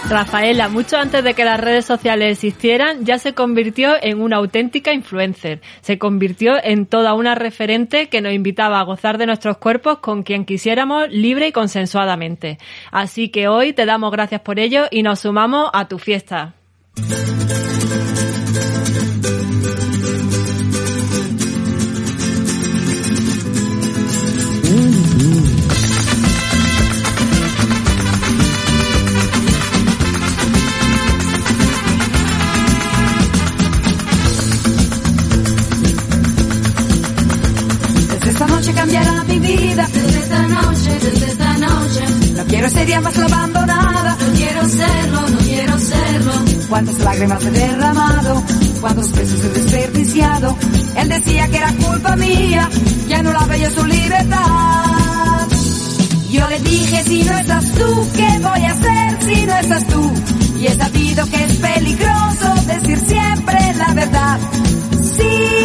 Rafaela, mucho antes de que las redes sociales existieran, ya se convirtió en una auténtica influencer. Se convirtió en toda una referente que nos invitaba a gozar de nuestros cuerpos con quien quisiéramos libre y consensuadamente. Así que hoy te damos gracias por ello y nos sumamos a tu fiesta. Desde esta noche, desde esta noche. No quiero ser día más abandonada. No quiero serlo, no quiero serlo. Cuántas lágrimas he derramado, cuántos besos he desperdiciado. Él decía que era culpa mía, ya no la veía su libertad. Yo le dije, si no estás tú, ¿qué voy a hacer si no estás tú? Y he sabido que es peligroso decir siempre la verdad. Sí,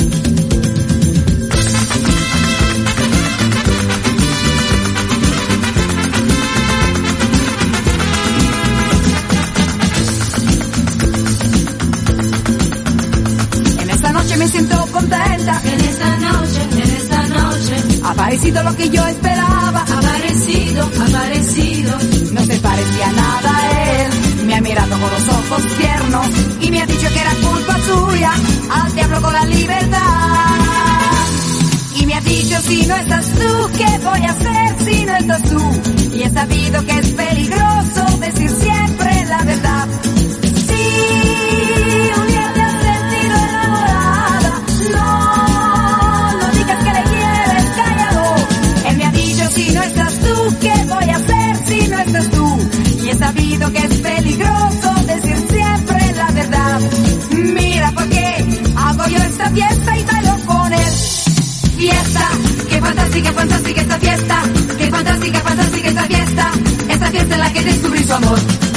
Contenta. En esta noche, en esta noche. Ha aparecido lo que yo esperaba. Ha aparecido, ha aparecido. No se parecía nada a él. Me ha mirado con los ojos tiernos y me ha dicho que era culpa suya. Al diablo con la libertad. Y me ha dicho si no estás tú, ¿qué voy a hacer si no estás tú? Y he sabido que es peligroso decir siempre la verdad. Fiesta y bailo con él. Fiesta, qué fantástica, fantástica esta fiesta. Qué fantástica, fantástica esta fiesta. Esta fiesta en la que descubrí su amor.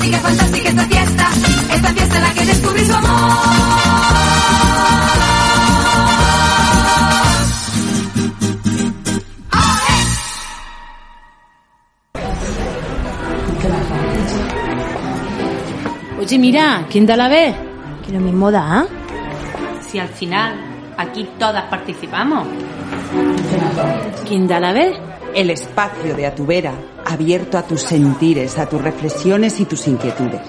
Fantástica, fantástica esta fiesta. Esta fiesta en la que descubrí su amor. Oye, mira, ¿quién da la vez? Que lo mismo da, ¿ah? Si al final aquí todas participamos. ¿Quién da la vez? El espacio de Atubera, abierto a tus sentires, a tus reflexiones y tus inquietudes.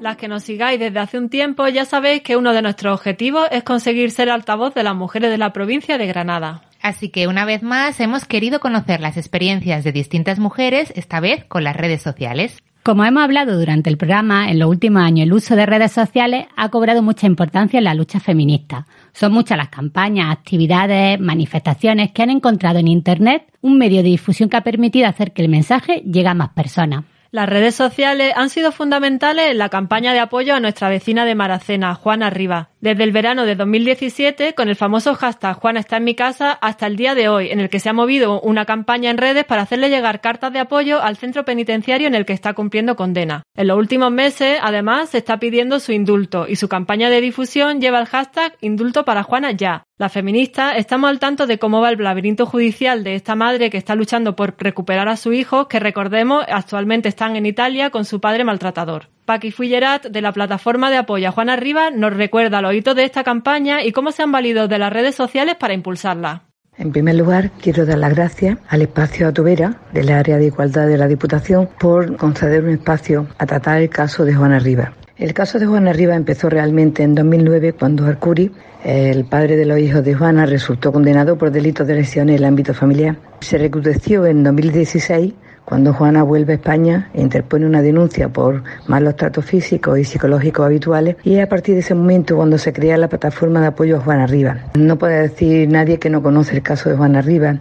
Las que nos sigáis desde hace un tiempo ya sabéis que uno de nuestros objetivos es conseguir ser altavoz de las mujeres de la provincia de Granada. Así que una vez más hemos querido conocer las experiencias de distintas mujeres, esta vez con las redes sociales. Como hemos hablado durante el programa, en los últimos años el uso de redes sociales ha cobrado mucha importancia en la lucha feminista. Son muchas las campañas, actividades, manifestaciones que han encontrado en Internet un medio de difusión que ha permitido hacer que el mensaje llegue a más personas. Las redes sociales han sido fundamentales en la campaña de apoyo a nuestra vecina de Maracena, Juana Riva, desde el verano de 2017 con el famoso hashtag Juana está en mi casa hasta el día de hoy, en el que se ha movido una campaña en redes para hacerle llegar cartas de apoyo al centro penitenciario en el que está cumpliendo condena. En los últimos meses, además, se está pidiendo su indulto y su campaña de difusión lleva el hashtag Indulto para Juana ya. Las feministas estamos al tanto de cómo va el laberinto judicial de esta madre que está luchando por recuperar a su hijo, que recordemos actualmente están en Italia con su padre maltratador. Paqui Fullerat, de la plataforma de apoyo a Juana Rivas, nos recuerda los hitos de esta campaña y cómo se han valido de las redes sociales para impulsarla. En primer lugar, quiero dar las gracias al espacio Atubera del área de igualdad de la Diputación por conceder un espacio a tratar el caso de Juana Rivas. El caso de Juana Rivas empezó realmente en 2009 cuando Arcuri, el padre de los hijos de Juana, resultó condenado por delitos de lesión en el ámbito familiar. Se recrudeció en 2016 cuando Juana vuelve a España interpone una denuncia por malos tratos físicos y psicológicos habituales y es a partir de ese momento cuando se crea la plataforma de apoyo a Juana Rivas. No puede decir nadie que no conoce el caso de Juana Rivas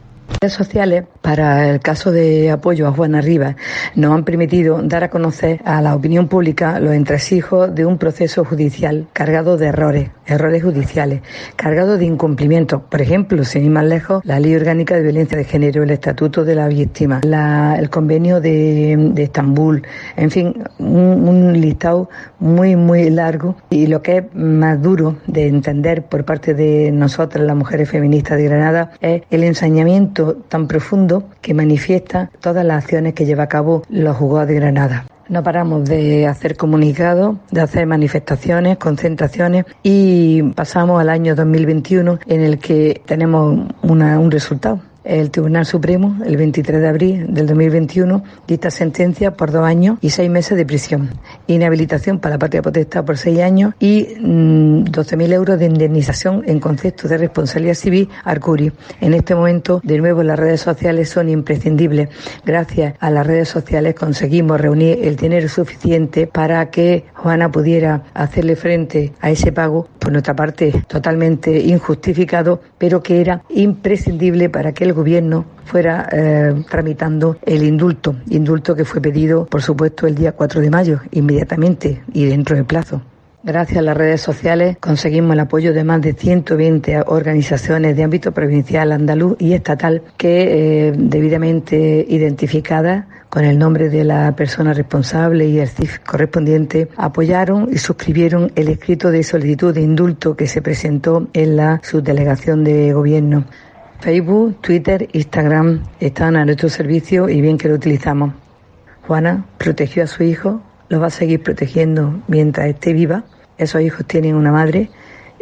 sociales para el caso de apoyo a Juana Rivas nos han permitido dar a conocer a la opinión pública los entresijos de un proceso judicial cargado de errores, errores judiciales, cargado de incumplimientos. Por ejemplo, sin ir más lejos, la Ley Orgánica de Violencia de Género, el Estatuto de la Víctima, el Convenio de, Estambul, en fin, un, un listado muy, muy largo. Y lo que es más duro de entender por parte de nosotras, las mujeres feministas de Granada, es el ensañamiento tan profundo que manifiesta todas las acciones que lleva a cabo los juzgados de Granada. No paramos de hacer comunicados, de hacer manifestaciones, concentraciones y pasamos al año 2021 en el que tenemos un resultado el Tribunal Supremo, el 23 de abril del 2021, dicta sentencia por dos años y seis meses de prisión, inhabilitación para la patria potestad por seis años y 12.000 mm, euros de indemnización en concepto de responsabilidad civil Arcuri. En este momento, de nuevo, las redes sociales son imprescindibles. Gracias a las redes sociales conseguimos reunir el dinero suficiente para que Juana pudiera hacerle frente a ese pago, por nuestra parte totalmente injustificado, pero que era imprescindible para que el gobierno fuera eh, tramitando el indulto, indulto que fue pedido, por supuesto, el día 4 de mayo, inmediatamente y dentro de plazo. Gracias a las redes sociales conseguimos el apoyo de más de 120 organizaciones de ámbito provincial, andaluz y estatal que, eh, debidamente identificadas con el nombre de la persona responsable y el CIF correspondiente, apoyaron y suscribieron el escrito de solicitud de indulto que se presentó en la subdelegación de gobierno. Facebook, Twitter, Instagram están a nuestro servicio y bien que lo utilizamos. Juana protegió a su hijo, lo va a seguir protegiendo mientras esté viva. Esos hijos tienen una madre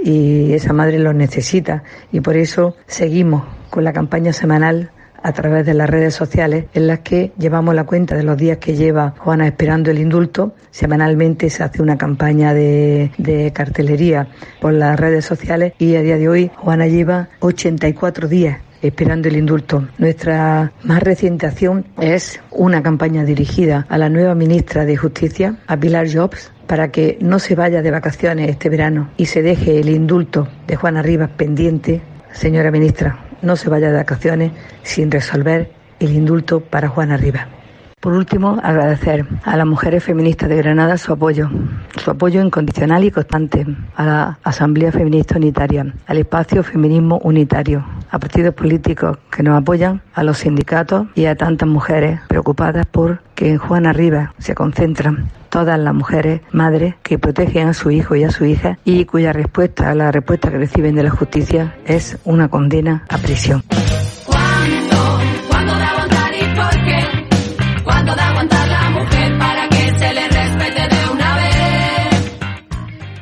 y esa madre los necesita y por eso seguimos con la campaña semanal a través de las redes sociales en las que llevamos la cuenta de los días que lleva Juana esperando el indulto. Semanalmente se hace una campaña de, cartelería por las redes sociales y a día de hoy Juana lleva 84 días esperando el indulto. Nuestra más reciente acción es una campaña dirigida a la nueva ministra de Justicia, a Pilar Jobs, para que no se vaya de vacaciones este verano y se deje el indulto de Juana Rivas pendiente. Señora ministra, no se vaya de vacaciones sin resolver el indulto para Juana Rivas. Por último, agradecer a las mujeres feministas de Granada su apoyo, su apoyo incondicional y constante a la Asamblea Feminista Unitaria, al espacio Feminismo Unitario, a partidos políticos que nos apoyan, a los sindicatos y a tantas mujeres preocupadas por que en Juana Rivas se concentran todas las mujeres madres que protegen a su hijo y a su hija y cuya respuesta a la respuesta que reciben de la justicia es una condena a prisión. Puede aguantar la mujer para que se le respete de una vez.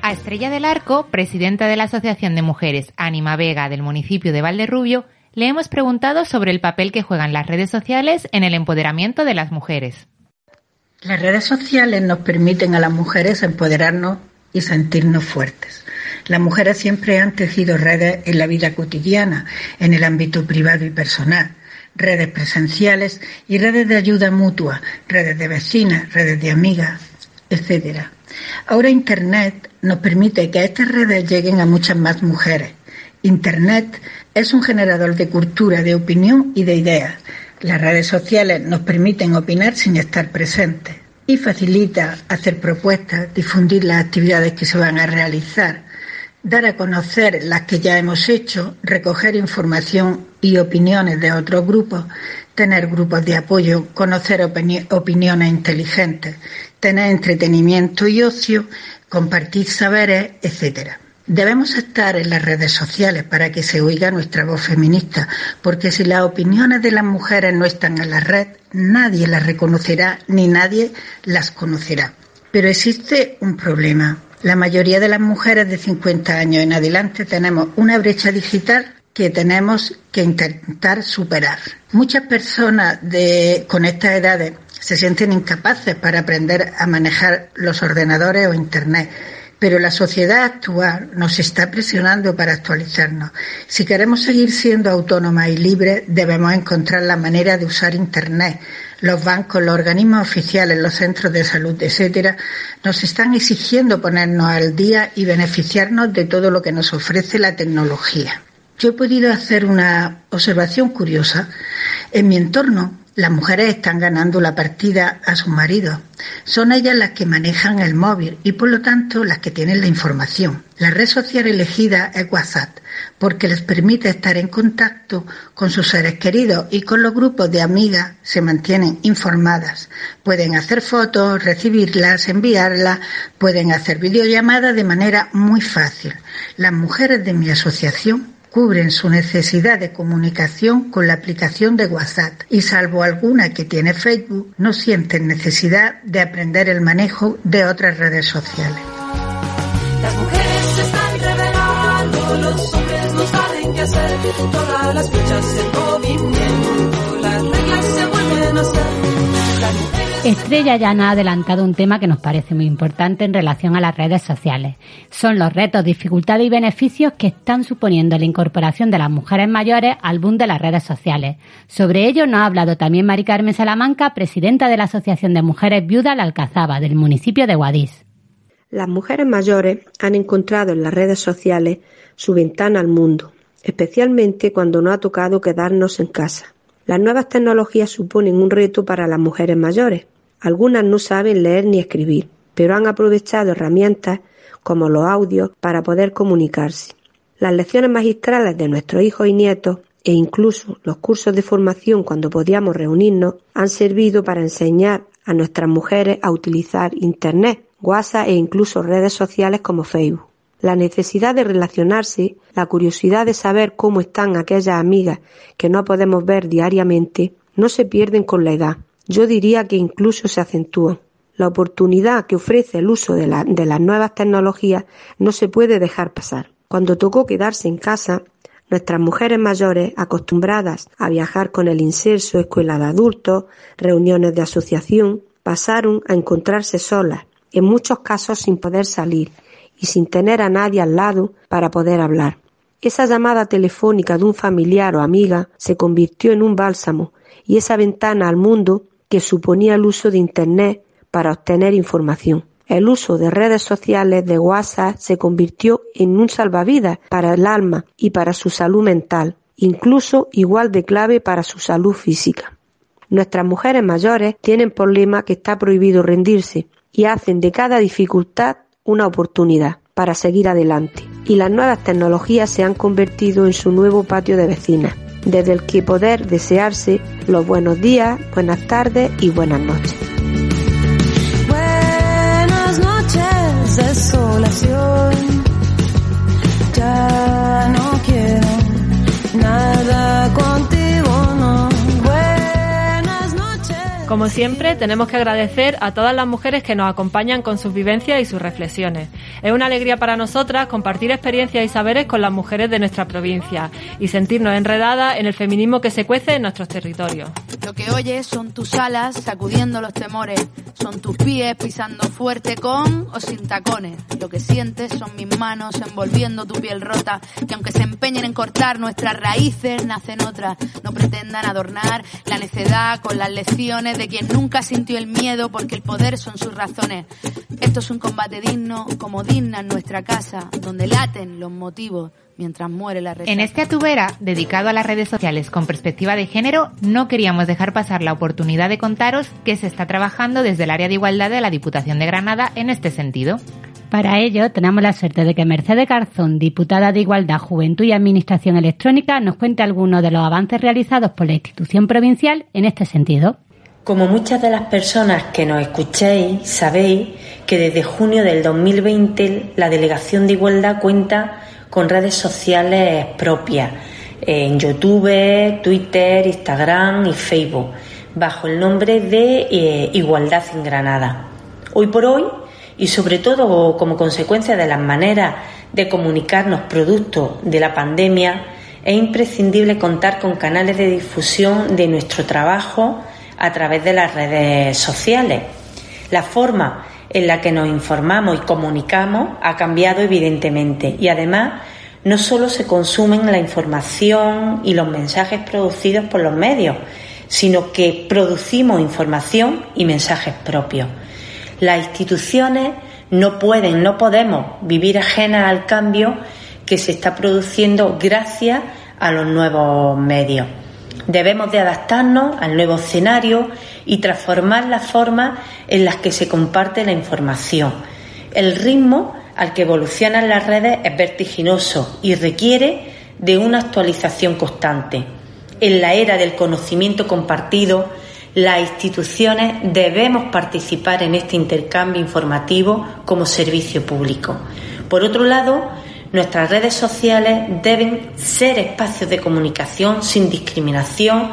A Estrella del Arco, presidenta de la Asociación de Mujeres Ánima Vega del municipio de Valderrubio, le hemos preguntado sobre el papel que juegan las redes sociales en el empoderamiento de las mujeres. Las redes sociales nos permiten a las mujeres empoderarnos y sentirnos fuertes. Las mujeres siempre han tejido redes en la vida cotidiana, en el ámbito privado y personal, redes presenciales y redes de ayuda mutua, redes de vecinas, redes de amigas, etc. Ahora Internet nos permite que estas redes lleguen a muchas más mujeres. Internet es un generador de cultura, de opinión y de ideas. Las redes sociales nos permiten opinar sin estar presentes y facilita hacer propuestas, difundir las actividades que se van a realizar, dar a conocer las que ya hemos hecho, recoger información y opiniones de otros grupos, tener grupos de apoyo, conocer opiniones inteligentes, tener entretenimiento y ocio, compartir saberes, etcétera. Debemos estar en las redes sociales para que se oiga nuestra voz feminista, porque si las opiniones de las mujeres no están en la red, nadie las reconocerá ni nadie las conocerá. Pero existe un problema. La mayoría de las mujeres de 50 años en adelante tenemos una brecha digital que tenemos que intentar superar. Muchas personas de, con estas edades se sienten incapaces para aprender a manejar los ordenadores o Internet pero la sociedad actual nos está presionando para actualizarnos. Si queremos seguir siendo autónomas y libres, debemos encontrar la manera de usar Internet. Los bancos, los organismos oficiales, los centros de salud, etcétera, nos están exigiendo ponernos al día y beneficiarnos de todo lo que nos ofrece la tecnología. Yo he podido hacer una observación curiosa. En mi entorno las mujeres están ganando la partida a sus maridos. Son ellas las que manejan el móvil y por lo tanto las que tienen la información. La red social elegida es WhatsApp porque les permite estar en contacto con sus seres queridos y con los grupos de amigas se mantienen informadas. Pueden hacer fotos, recibirlas, enviarlas, pueden hacer videollamadas de manera muy fácil. Las mujeres de mi asociación cubren su necesidad de comunicación con la aplicación de WhatsApp y salvo alguna que tiene Facebook, no sienten necesidad de aprender el manejo de otras redes sociales. Las mujeres se están revelando, los hombres no saben qué hacer, todas las fichas en movimiento, las reglas se vuelven a hacer. Estrella ya nos ha adelantado un tema que nos parece muy importante en relación a las redes sociales. Son los retos, dificultades y beneficios que están suponiendo la incorporación de las mujeres mayores al boom de las redes sociales. Sobre ello nos ha hablado también Mari Carmen Salamanca, presidenta de la Asociación de Mujeres Viudas La Alcazaba, del municipio de Guadix. Las mujeres mayores han encontrado en las redes sociales su ventana al mundo, especialmente cuando nos ha tocado quedarnos en casa. Las nuevas tecnologías suponen un reto para las mujeres mayores. Algunas no saben leer ni escribir, pero han aprovechado herramientas como los audios para poder comunicarse. Las lecciones magistrales de nuestros hijos y nietos e incluso los cursos de formación cuando podíamos reunirnos han servido para enseñar a nuestras mujeres a utilizar Internet, WhatsApp e incluso redes sociales como Facebook. La necesidad de relacionarse, la curiosidad de saber cómo están aquellas amigas que no podemos ver diariamente, no se pierden con la edad. Yo diría que incluso se acentúan. La oportunidad que ofrece el uso de, de las nuevas tecnologías no se puede dejar pasar. Cuando tocó quedarse en casa, Nuestras mujeres mayores, acostumbradas a viajar con el inserso, escuela de adultos, reuniones de asociación, pasaron a encontrarse solas, en muchos casos sin poder salir y sin tener a nadie al lado para poder hablar. Esa llamada telefónica de un familiar o amiga se convirtió en un bálsamo y esa ventana al mundo que suponía el uso de Internet para obtener información. El uso de redes sociales de WhatsApp se convirtió en un salvavidas para el alma y para su salud mental, incluso igual de clave para su salud física. Nuestras mujeres mayores tienen por lema que está prohibido rendirse y hacen de cada dificultad una oportunidad para seguir adelante. Y las nuevas tecnologías se han convertido en su nuevo patio de vecinas, desde el que poder desearse los buenos días, buenas tardes y buenas noches. Buenas noches, desolación. Ya no quiero nada contigo, Como siempre, tenemos que agradecer a todas las mujeres que nos acompañan con sus vivencias y sus reflexiones. Es una alegría para nosotras compartir experiencias y saberes con las mujeres de nuestra provincia y sentirnos enredadas en el feminismo que se cuece en nuestros territorios. Lo que oyes son tus alas sacudiendo los temores, son tus pies pisando fuerte con o sin tacones. Lo que sientes son mis manos envolviendo tu piel rota, que aunque se empeñen en cortar nuestras raíces, nacen otras. No pretendan adornar la necedad con las lecciones de quien nunca sintió el miedo porque el poder son sus razones. Esto es un combate digno, como digna en nuestra casa, donde laten los motivos mientras muere la En este Atubera, dedicado a las redes sociales con perspectiva de género, no queríamos dejar pasar la oportunidad de contaros que se está trabajando desde el área de igualdad de la Diputación de Granada en este sentido. Para ello, tenemos la suerte de que Mercedes Garzón, diputada de Igualdad, Juventud y Administración Electrónica, nos cuente algunos de los avances realizados por la institución provincial en este sentido. Como muchas de las personas que nos escuchéis, sabéis que desde junio del 2020 la Delegación de Igualdad cuenta con redes sociales propias en YouTube, Twitter, Instagram y Facebook, bajo el nombre de eh, Igualdad en Granada. Hoy por hoy, y sobre todo como consecuencia de las maneras de comunicarnos producto de la pandemia, es imprescindible contar con canales de difusión de nuestro trabajo a través de las redes sociales. La forma en la que nos informamos y comunicamos ha cambiado evidentemente y además no solo se consumen la información y los mensajes producidos por los medios, sino que producimos información y mensajes propios. Las instituciones no pueden, no podemos vivir ajenas al cambio que se está produciendo gracias a los nuevos medios. Debemos de adaptarnos al nuevo escenario y transformar las formas en las que se comparte la información. El ritmo al que evolucionan las redes es vertiginoso y requiere de una actualización constante. En la era del conocimiento compartido, las instituciones debemos participar en este intercambio informativo como servicio público. Por otro lado, nuestras redes sociales deben ser espacios de comunicación sin discriminación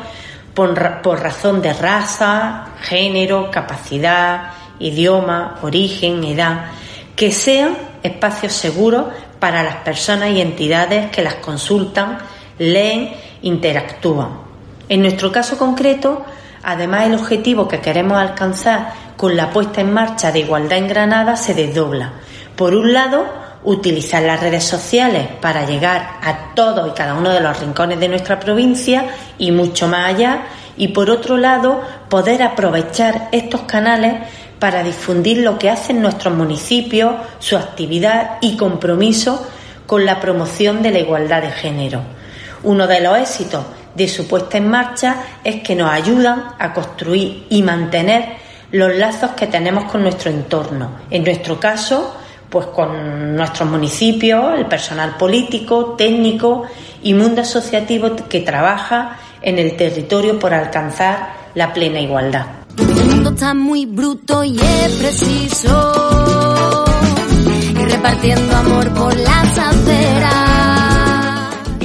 por, razón de raza, género, capacidad, idioma, origen, edad, que sean espacios seguros para las personas y entidades que las consultan, leen, interactúan. En nuestro caso concreto, además el objetivo que queremos alcanzar con la puesta en marcha de Igualdad en Granada se desdobla. Por un lado, utilizar las redes sociales para llegar a todos y cada uno de los rincones de nuestra provincia y mucho más allá. Y por otro lado, poder aprovechar estos canales para difundir lo que hacen nuestros municipios, su actividad y compromiso con la promoción de la igualdad de género. Uno de los éxitos de su puesta en marcha es que nos ayudan a construir y mantener los lazos que tenemos con nuestro entorno. En nuestro caso, pues con nuestros municipios, el personal político, técnico y mundo asociativo que trabaja en el territorio por alcanzar la plena igualdad. El mundo está muy bruto y es preciso repartiendo amor por las aceras.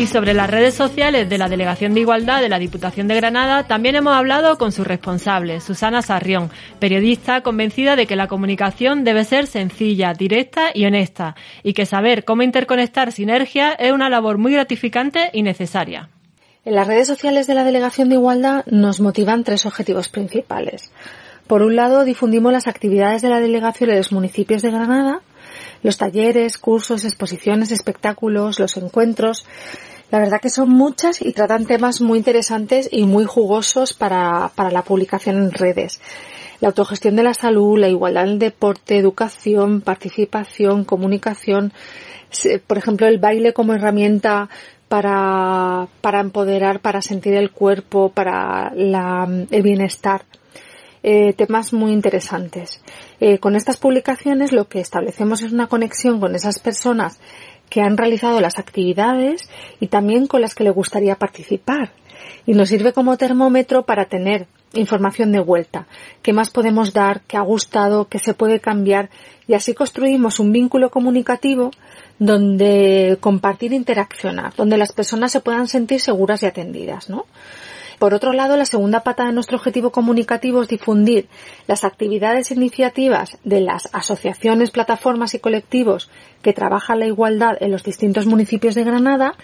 Y sobre las redes sociales de la Delegación de Igualdad de la Diputación de Granada, también hemos hablado con su responsable, Susana Sarrión, periodista convencida de que la comunicación debe ser sencilla, directa y honesta, y que saber cómo interconectar sinergias es una labor muy gratificante y necesaria. En las redes sociales de la Delegación de Igualdad nos motivan tres objetivos principales. Por un lado, difundimos las actividades de la delegación en los municipios de Granada, los talleres, cursos, exposiciones, espectáculos, los encuentros, la verdad que son muchas y tratan temas muy interesantes y muy jugosos para, para la publicación en redes. La autogestión de la salud, la igualdad en el deporte, educación, participación, comunicación, por ejemplo, el baile como herramienta para, para empoderar, para sentir el cuerpo, para el bienestar. Eh, temas muy interesantes. Eh, con estas publicaciones lo que establecemos es una conexión con esas personas que han realizado las actividades y también con las que le gustaría participar. Y nos sirve como termómetro para tener información de vuelta, qué más podemos dar, qué ha gustado, qué se puede cambiar y así construimos un vínculo comunicativo donde compartir e interaccionar, donde las personas se puedan sentir seguras y atendidas, ¿no? Por otro lado, la segunda pata de nuestro objetivo comunicativo es difundir las actividades e iniciativas de las asociaciones, plataformas y colectivos que trabajan la igualdad en los distintos municipios de Granada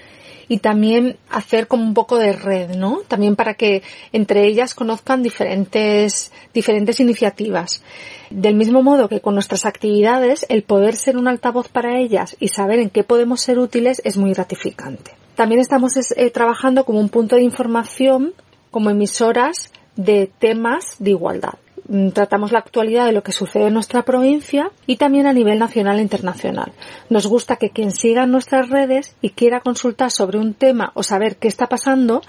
y también hacer como un poco de red, ¿no? También para que entre ellas conozcan diferentes, diferentes iniciativas. Del mismo modo que con nuestras actividades, el poder ser un altavoz para ellas y saber en qué podemos ser útiles es muy gratificante. También estamos eh, trabajando como un punto de información, como emisoras de temas de igualdad. Mm, tratamos la actualidad de lo que sucede en nuestra provincia y también a nivel nacional e internacional. Nos gusta que quien siga nuestras redes y quiera consultar sobre un tema o saber qué está pasando,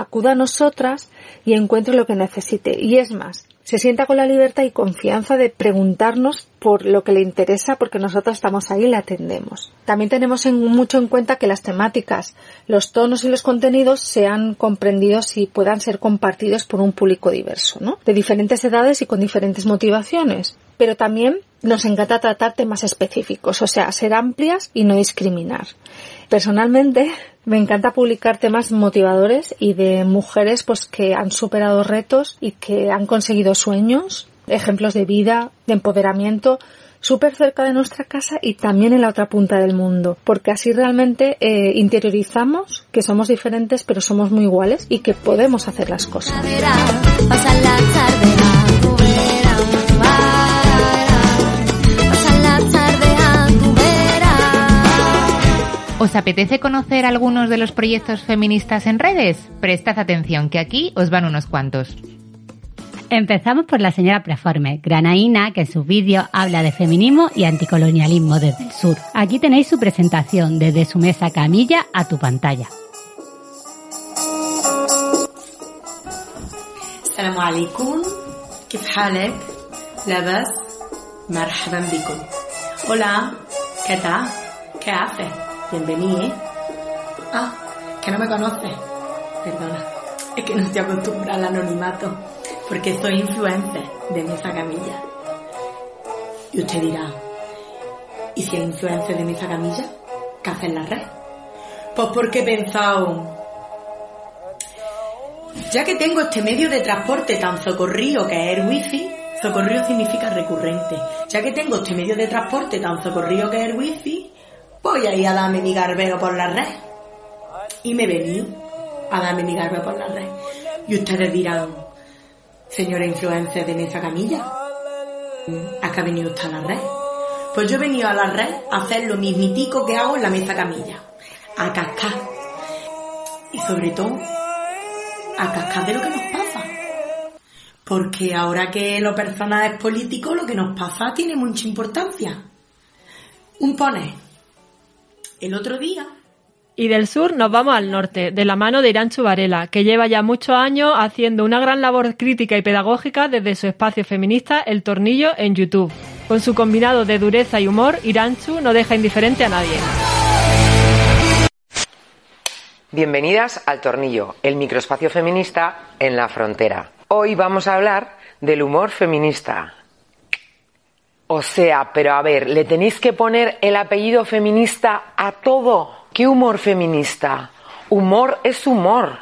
acuda a nosotras y encuentre lo que necesite. Y es más, se sienta con la libertad y confianza de preguntarnos por lo que le interesa porque nosotros estamos ahí y le atendemos. También tenemos mucho en cuenta que las temáticas, los tonos y los contenidos sean comprendidos y puedan ser compartidos por un público diverso, ¿no? De diferentes edades y con diferentes motivaciones. Pero también nos encanta tratar temas específicos, o sea, ser amplias y no discriminar. Personalmente, me encanta publicar temas motivadores y de mujeres pues que han superado retos y que han conseguido sueños, ejemplos de vida, de empoderamiento, súper cerca de nuestra casa y también en la otra punta del mundo, porque así realmente eh, interiorizamos que somos diferentes pero somos muy iguales y que podemos hacer las cosas. ¿Os apetece conocer algunos de los proyectos feministas en redes? Prestad atención, que aquí os van unos cuantos. Empezamos por la señora Preforme, granaína, que en su vídeo habla de feminismo y anticolonialismo desde el sur. Aquí tenéis su presentación desde su mesa camilla a tu pantalla. Alaikum, kif halek, labas, marhaban. Hola, ¿qué tal? ¿Qué haces? Bienvenido. ¿eh? Ah, que no me conoces. Perdona, es que no estoy acostumbrada al anonimato, porque soy influencer de Mesa Camilla. Y usted dirá, ¿y si es influencer de Mesa Camilla? ¿Qué hace en la red? Pues porque he pensado, ya que tengo este medio de transporte tan socorrido que es el wifi, socorrido significa recurrente, ya que tengo este medio de transporte tan socorrido que es el wifi, voy a ir a darme mi garbero por la red. Y me venido a darme mi garbero por la red. Y ustedes dirán, señora influencer de Mesa Camilla, ¿a qué ha venido usted a la red? Pues yo he venido a la red a hacer lo mismitico que hago en la Mesa Camilla, a cascar. Y sobre todo, a cascar de lo que nos pasa. Porque ahora que lo personal es político, lo que nos pasa tiene mucha importancia. Un pone el otro día. Y del sur nos vamos al norte, de la mano de Irán Varela, que lleva ya muchos años haciendo una gran labor crítica y pedagógica desde su espacio feminista El Tornillo en YouTube. Con su combinado de dureza y humor, Iranchu no deja indiferente a nadie. Bienvenidas al Tornillo, el microespacio feminista en la frontera. Hoy vamos a hablar del humor feminista. O sea, pero a ver, ¿le tenéis que poner el apellido feminista a todo? ¿Qué humor feminista? Humor es humor.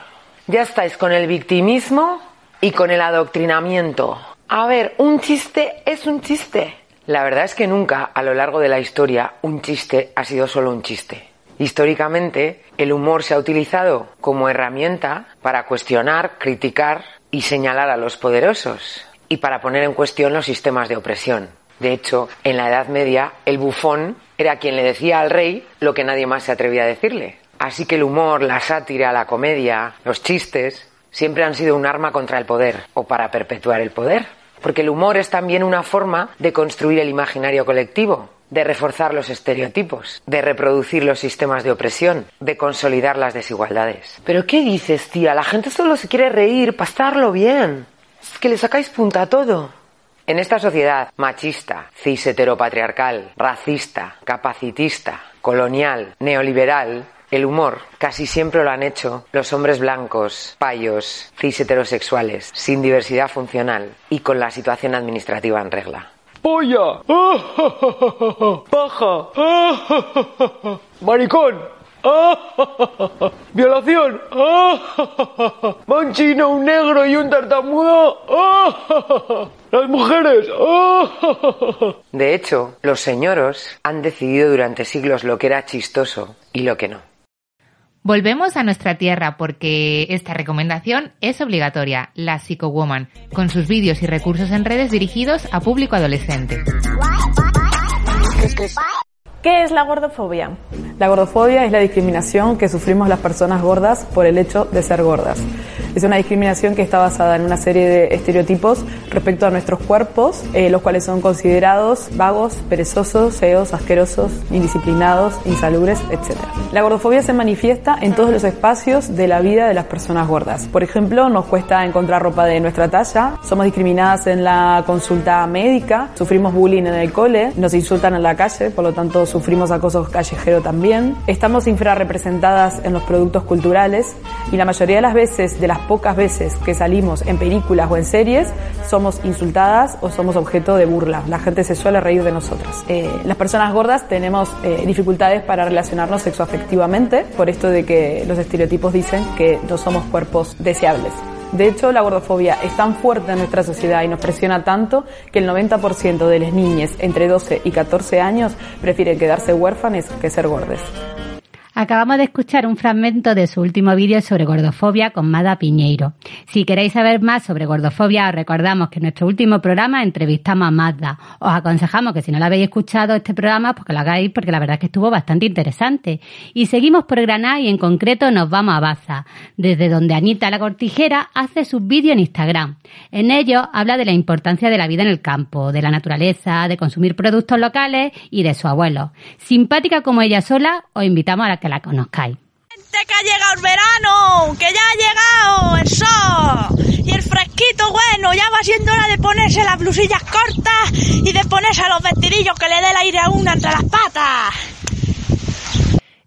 Ya estáis con el victimismo y con el adoctrinamiento. A ver, un chiste es un chiste. La verdad es que nunca, a lo largo de la historia, un chiste ha sido solo un chiste. Históricamente, el humor se ha utilizado como herramienta para cuestionar, criticar y señalar a los poderosos y para poner en cuestión los sistemas de opresión. De hecho, en la Edad Media, el bufón era quien le decía al rey lo que nadie más se atrevía a decirle. Así que el humor, la sátira, la comedia, los chistes, siempre han sido un arma contra el poder o para perpetuar el poder. Porque el humor es también una forma de construir el imaginario colectivo, de reforzar los estereotipos, de reproducir los sistemas de opresión, de consolidar las desigualdades. Pero ¿qué dices, tía? La gente solo se quiere reír, pasarlo bien. Es que le sacáis punta a todo. En esta sociedad machista, cis heteropatriarcal, racista, capacitista, colonial, neoliberal, el humor casi siempre lo han hecho los hombres blancos, payos, cis heterosexuales, sin diversidad funcional y con la situación administrativa en regla. ¡Polla! ¡Paja! ¡Maricón! ¡Violación! ¡Un chino, un negro y un tartamudo! ¡Las mujeres! De hecho, los señoros han decidido durante siglos lo que era chistoso y lo que no. Volvemos a nuestra tierra porque esta recomendación es obligatoria, la Psychowoman, con sus vídeos y recursos en redes dirigidos a público adolescente. ¿Qué es la gordofobia? La gordofobia es la discriminación que sufrimos las personas gordas por el hecho de ser gordas. Es una discriminación que está basada en una serie de estereotipos respecto a nuestros cuerpos, eh, los cuales son considerados vagos, perezosos, feos, asquerosos, indisciplinados, insalubres, etc. La gordofobia se manifiesta en todos los espacios de la vida de las personas gordas. Por ejemplo, nos cuesta encontrar ropa de nuestra talla, somos discriminadas en la consulta médica, sufrimos bullying en el cole, nos insultan en la calle, por lo tanto sufrimos acoso callejero también. Estamos infrarrepresentadas en los productos culturales y la mayoría de las veces, de las pocas veces que salimos en películas o en series, somos insultadas o somos objeto de burla. La gente se suele reír de nosotras. Eh, las personas gordas tenemos eh, dificultades para relacionarnos sexoafectivamente, por esto de que los estereotipos dicen que no somos cuerpos deseables. De hecho, la gordofobia es tan fuerte en nuestra sociedad y nos presiona tanto que el 90% de las niñas entre 12 y 14 años prefieren quedarse huérfanes que ser gordes. Acabamos de escuchar un fragmento de su último vídeo sobre gordofobia con Mada Piñeiro. Si queréis saber más sobre gordofobia, os recordamos que en nuestro último programa entrevistamos a Mazda. Os aconsejamos que si no lo habéis escuchado este programa, pues que lo hagáis porque la verdad es que estuvo bastante interesante. Y seguimos por Granada y en concreto nos vamos a Baza, desde donde Anita la Cortijera hace sus vídeos en Instagram. En ellos habla de la importancia de la vida en el campo, de la naturaleza, de consumir productos locales y de su abuelo. Simpática como ella sola, os invitamos a la que la conozcáis. que ha llegado el verano, que ya ha llegado el sol y el fresquito bueno, ya va siendo hora de ponerse las blusillas cortas y de ponerse los vestidillos que le dé el aire a una entre las patas.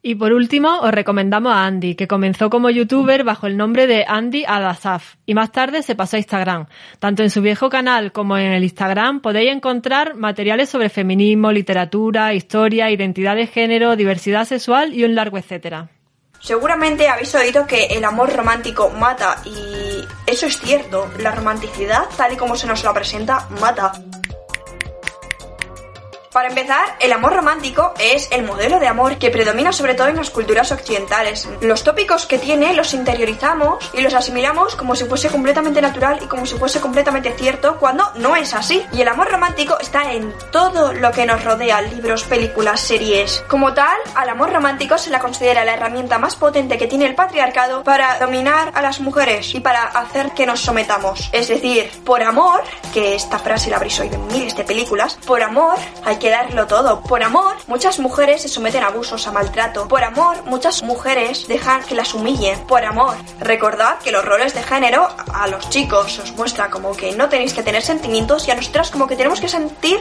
Y por último, os recomendamos a Andy, que comenzó como youtuber bajo el nombre de Andy Adasaf y más tarde se pasó a Instagram. Tanto en su viejo canal como en el Instagram podéis encontrar materiales sobre feminismo, literatura, historia, identidad de género, diversidad sexual y un largo etcétera. Seguramente habéis oído que el amor romántico mata y eso es cierto, la romanticidad tal y como se nos la presenta mata. Para empezar, el amor romántico es el modelo de amor que predomina sobre todo en las culturas occidentales. Los tópicos que tiene los interiorizamos y los asimilamos como si fuese completamente natural y como si fuese completamente cierto cuando no es así. Y el amor romántico está en todo lo que nos rodea, libros, películas, series. Como tal, al amor romántico se la considera la herramienta más potente que tiene el patriarcado para dominar a las mujeres y para hacer que nos sometamos. Es decir, por amor, que esta frase la habréis oído en miles de películas, por amor hay que darlo todo. Por amor, muchas mujeres se someten a abusos, a maltrato. Por amor, muchas mujeres dejan que las humillen. Por amor, recordad que los roles de género a los chicos os muestra como que no tenéis que tener sentimientos y a nosotras como que tenemos que sentir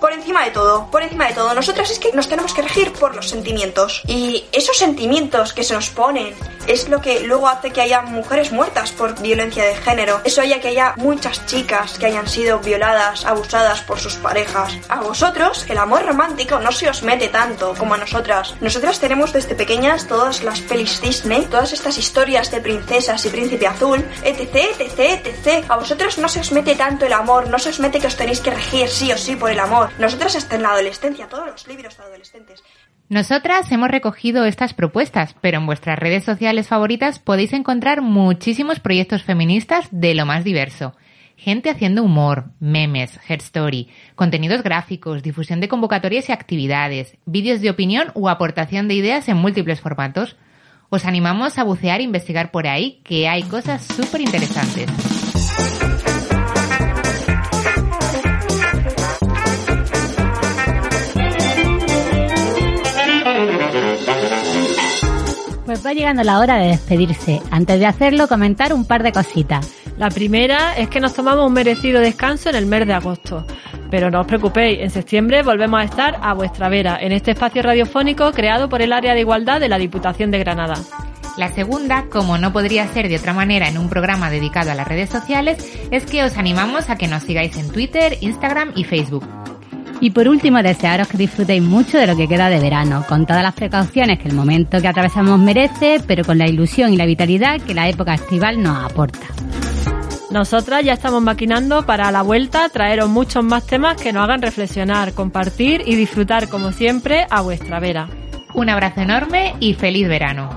por encima de todo. Por encima de todo. Nosotras es que nos tenemos que regir por los sentimientos. Y esos sentimientos que se nos ponen es lo que luego hace que haya mujeres muertas por violencia de género. Eso haya que haya muchas chicas que hayan sido violadas, abusadas por sus parejas. A vosotros el amor romántico no se os mete tanto como a nosotras. Nosotras tenemos desde pequeñas todas las pelis Disney, todas estas historias de princesas y príncipe azul, etc, etc, etc. A vosotros no se os mete tanto el amor, no se os mete que os tenéis que regir sí o sí por el amor. Nosotras hasta en la adolescencia, todos los libros de adolescentes. Nosotras hemos recogido estas propuestas, pero en vuestras redes sociales favoritas podéis encontrar muchísimos proyectos feministas de lo más diverso. Gente haciendo humor, memes, hair story, contenidos gráficos, difusión de convocatorias y actividades, vídeos de opinión o aportación de ideas en múltiples formatos. Os animamos a bucear e investigar por ahí, que hay cosas súper interesantes. Pues va llegando la hora de despedirse. Antes de hacerlo, comentar un par de cositas. La primera es que nos tomamos un merecido descanso en el mes de agosto. Pero no os preocupéis, en septiembre volvemos a estar a vuestra vera, en este espacio radiofónico creado por el Área de Igualdad de la Diputación de Granada. La segunda, como no podría ser de otra manera en un programa dedicado a las redes sociales, es que os animamos a que nos sigáis en Twitter, Instagram y Facebook. Y por último, desearos que disfrutéis mucho de lo que queda de verano, con todas las precauciones que el momento que atravesamos merece, pero con la ilusión y la vitalidad que la época estival nos aporta. Nosotras ya estamos maquinando para a la vuelta traeros muchos más temas que nos hagan reflexionar, compartir y disfrutar como siempre a vuestra vera. Un abrazo enorme y feliz verano.